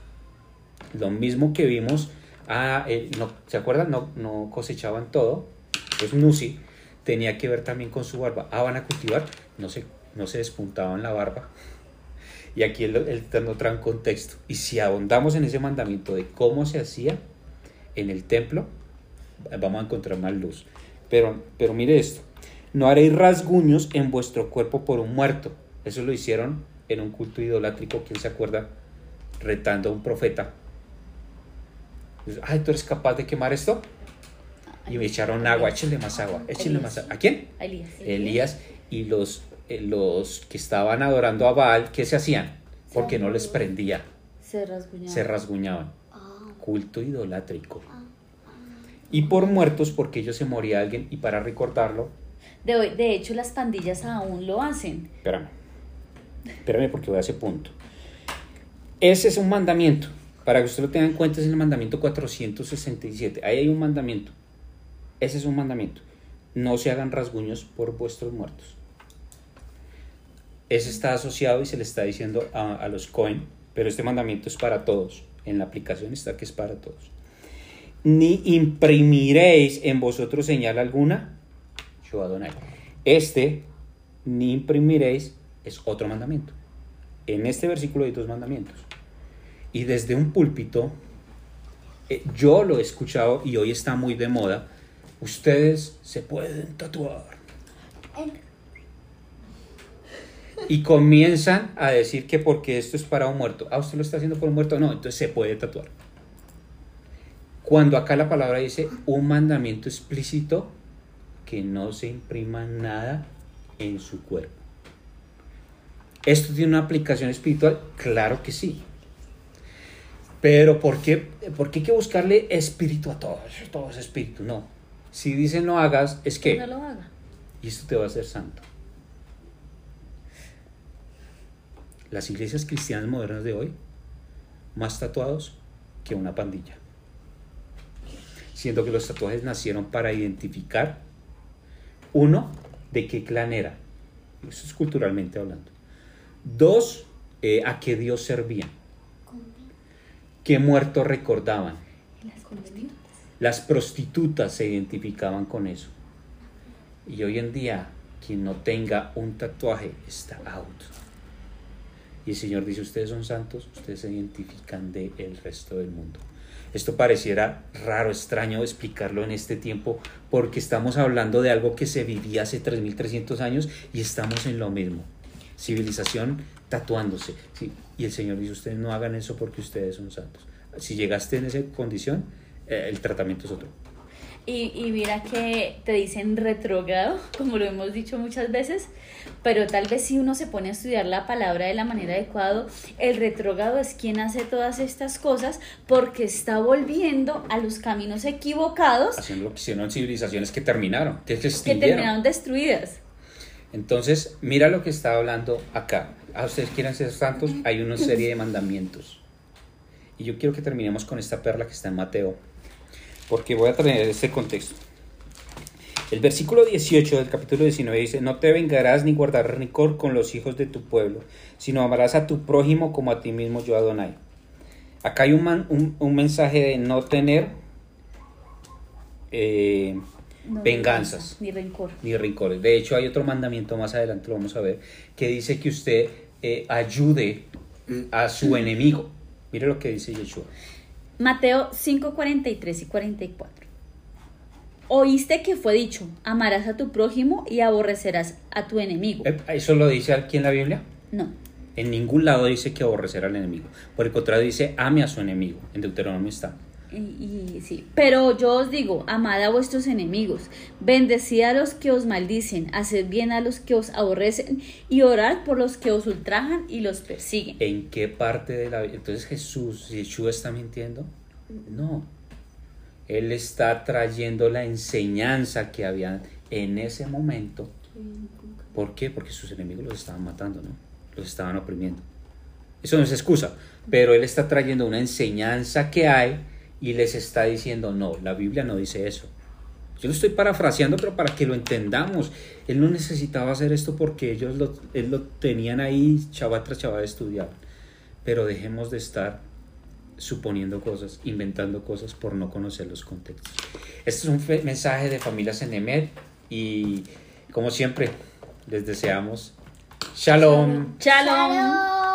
Lo mismo que vimos, ah, no, ¿se acuerdan? No, no cosechaban todo. Pues Nusi tenía que ver también con su barba. Ah, van a cultivar, no se, no se despuntaban la barba. Y aquí él, él trae un contexto. Y si ahondamos en ese mandamiento de cómo se hacía en el templo, vamos a encontrar más luz. Pero, pero mire esto, no haréis rasguños en vuestro cuerpo por un muerto. Eso lo hicieron en un culto idolátrico, ¿quién se acuerda? retando a un profeta. Ay, ¿tú eres capaz de quemar esto? Y me echaron agua, échenle más agua, échenle más agua. ¿A quién? A Elías. Elías y los, eh, los que estaban adorando a Baal, ¿qué se hacían? Porque no les prendía, Se rasguñaba. se rasguñaban. Ah, Culto idolátrico. Y por muertos, porque ellos se moría alguien, y para recordarlo, De, hoy- de hecho, las pandillas aún lo hacen. espérame, espérame porque voy a ese punto. Ese es un mandamiento. Para que usted lo tenga en cuenta, es el mandamiento 467. Ahí hay un mandamiento. Ese es un mandamiento. No se hagan rasguños por vuestros muertos. Ese está asociado y se le está diciendo a, a los Cohen, pero este mandamiento es para todos. En la aplicación está que es para todos. Ni imprimiréis en vosotros señal alguna. Yo Adonai. Este, ni imprimiréis, es otro mandamiento. En este versículo hay dos mandamientos. Y desde un púlpito, eh, yo lo he escuchado y hoy está muy de moda. Ustedes se pueden tatuar. Y comienzan a decir que porque esto es para un muerto. Ah, usted lo está haciendo por un muerto. No, entonces se puede tatuar. Cuando acá la palabra dice un mandamiento explícito que no se imprima nada en su cuerpo. ¿Esto tiene una aplicación espiritual? Claro que sí. Pero ¿por qué, por qué hay que buscarle espíritu a todo? Todo es espíritu. No. Si dice no hagas, es que... No lo haga. Y esto te va a hacer santo. Las iglesias cristianas modernas de hoy, más tatuados que una pandilla. Siendo que los tatuajes nacieron para identificar, uno, de qué clan era. Eso es culturalmente hablando. Dos, eh, a qué Dios servían. Qué muertos recordaban. Las prostitutas se identificaban con eso. Y hoy en día, quien no tenga un tatuaje está out. Y el Señor dice, ustedes son santos, ustedes se identifican del resto del mundo. Esto pareciera raro, extraño explicarlo en este tiempo, porque estamos hablando de algo que se vivía hace 3.300 años y estamos en lo mismo. Civilización tatuándose. Y el Señor dice, ustedes no hagan eso porque ustedes son santos. Si llegaste en esa condición, eh, el tratamiento es otro. Y, y mira que te dicen retrogrado, como lo hemos dicho muchas veces, pero tal vez si uno se pone a estudiar la palabra de la manera adecuada, el retrógrado es quien hace todas estas cosas porque está volviendo a los caminos equivocados Haciendo lo que hicieron civilizaciones que terminaron, que se que terminaron destruidas. Entonces, mira lo que está hablando acá. A ustedes quieren ser santos, hay una serie de mandamientos. Y yo quiero que terminemos con esta perla que está en Mateo, porque voy a traer este contexto. El versículo 18 del capítulo 19 dice, no te vengarás ni guardarás rencor con los hijos de tu pueblo, sino amarás a tu prójimo como a ti mismo yo Adonai. Acá hay un, man- un, un mensaje de no tener eh, No Venganzas. Ni rencor. ni rencores. De hecho, hay otro mandamiento más adelante, lo vamos a ver, que dice que usted eh, ayude a su enemigo. Mire lo que dice Yeshua. Mateo 5, 43 y 44. Oíste que fue dicho, amarás a tu prójimo y aborrecerás a tu enemigo. ¿Eso lo dice aquí en la Biblia? No. En ningún lado dice que aborrecer al enemigo. Por el contrario, dice ame a su enemigo. En Deuteronomio está. Y, sí, pero yo os digo, amad a vuestros enemigos, bendecid a los que os maldicen, haced bien a los que os aborrecen y orad por los que os ultrajan y los persiguen. ¿En qué parte de la Entonces Jesús, Yeshua está mintiendo? No. Él está trayendo la enseñanza que había en ese momento. ¿Por qué? Porque sus enemigos los estaban matando, ¿no? Los estaban oprimiendo. Eso no es excusa, pero él está trayendo una enseñanza que hay y les está diciendo, no, la Biblia no dice eso. Yo lo estoy parafraseando, pero para que lo entendamos. Él no necesitaba hacer esto porque ellos lo, él lo tenían ahí, chaval tras chaval, estudiaban. Pero dejemos de estar suponiendo cosas, inventando cosas por no conocer los contextos. Este es un mensaje de familias en Emed y como siempre les deseamos shalom. Shalom. Shalom.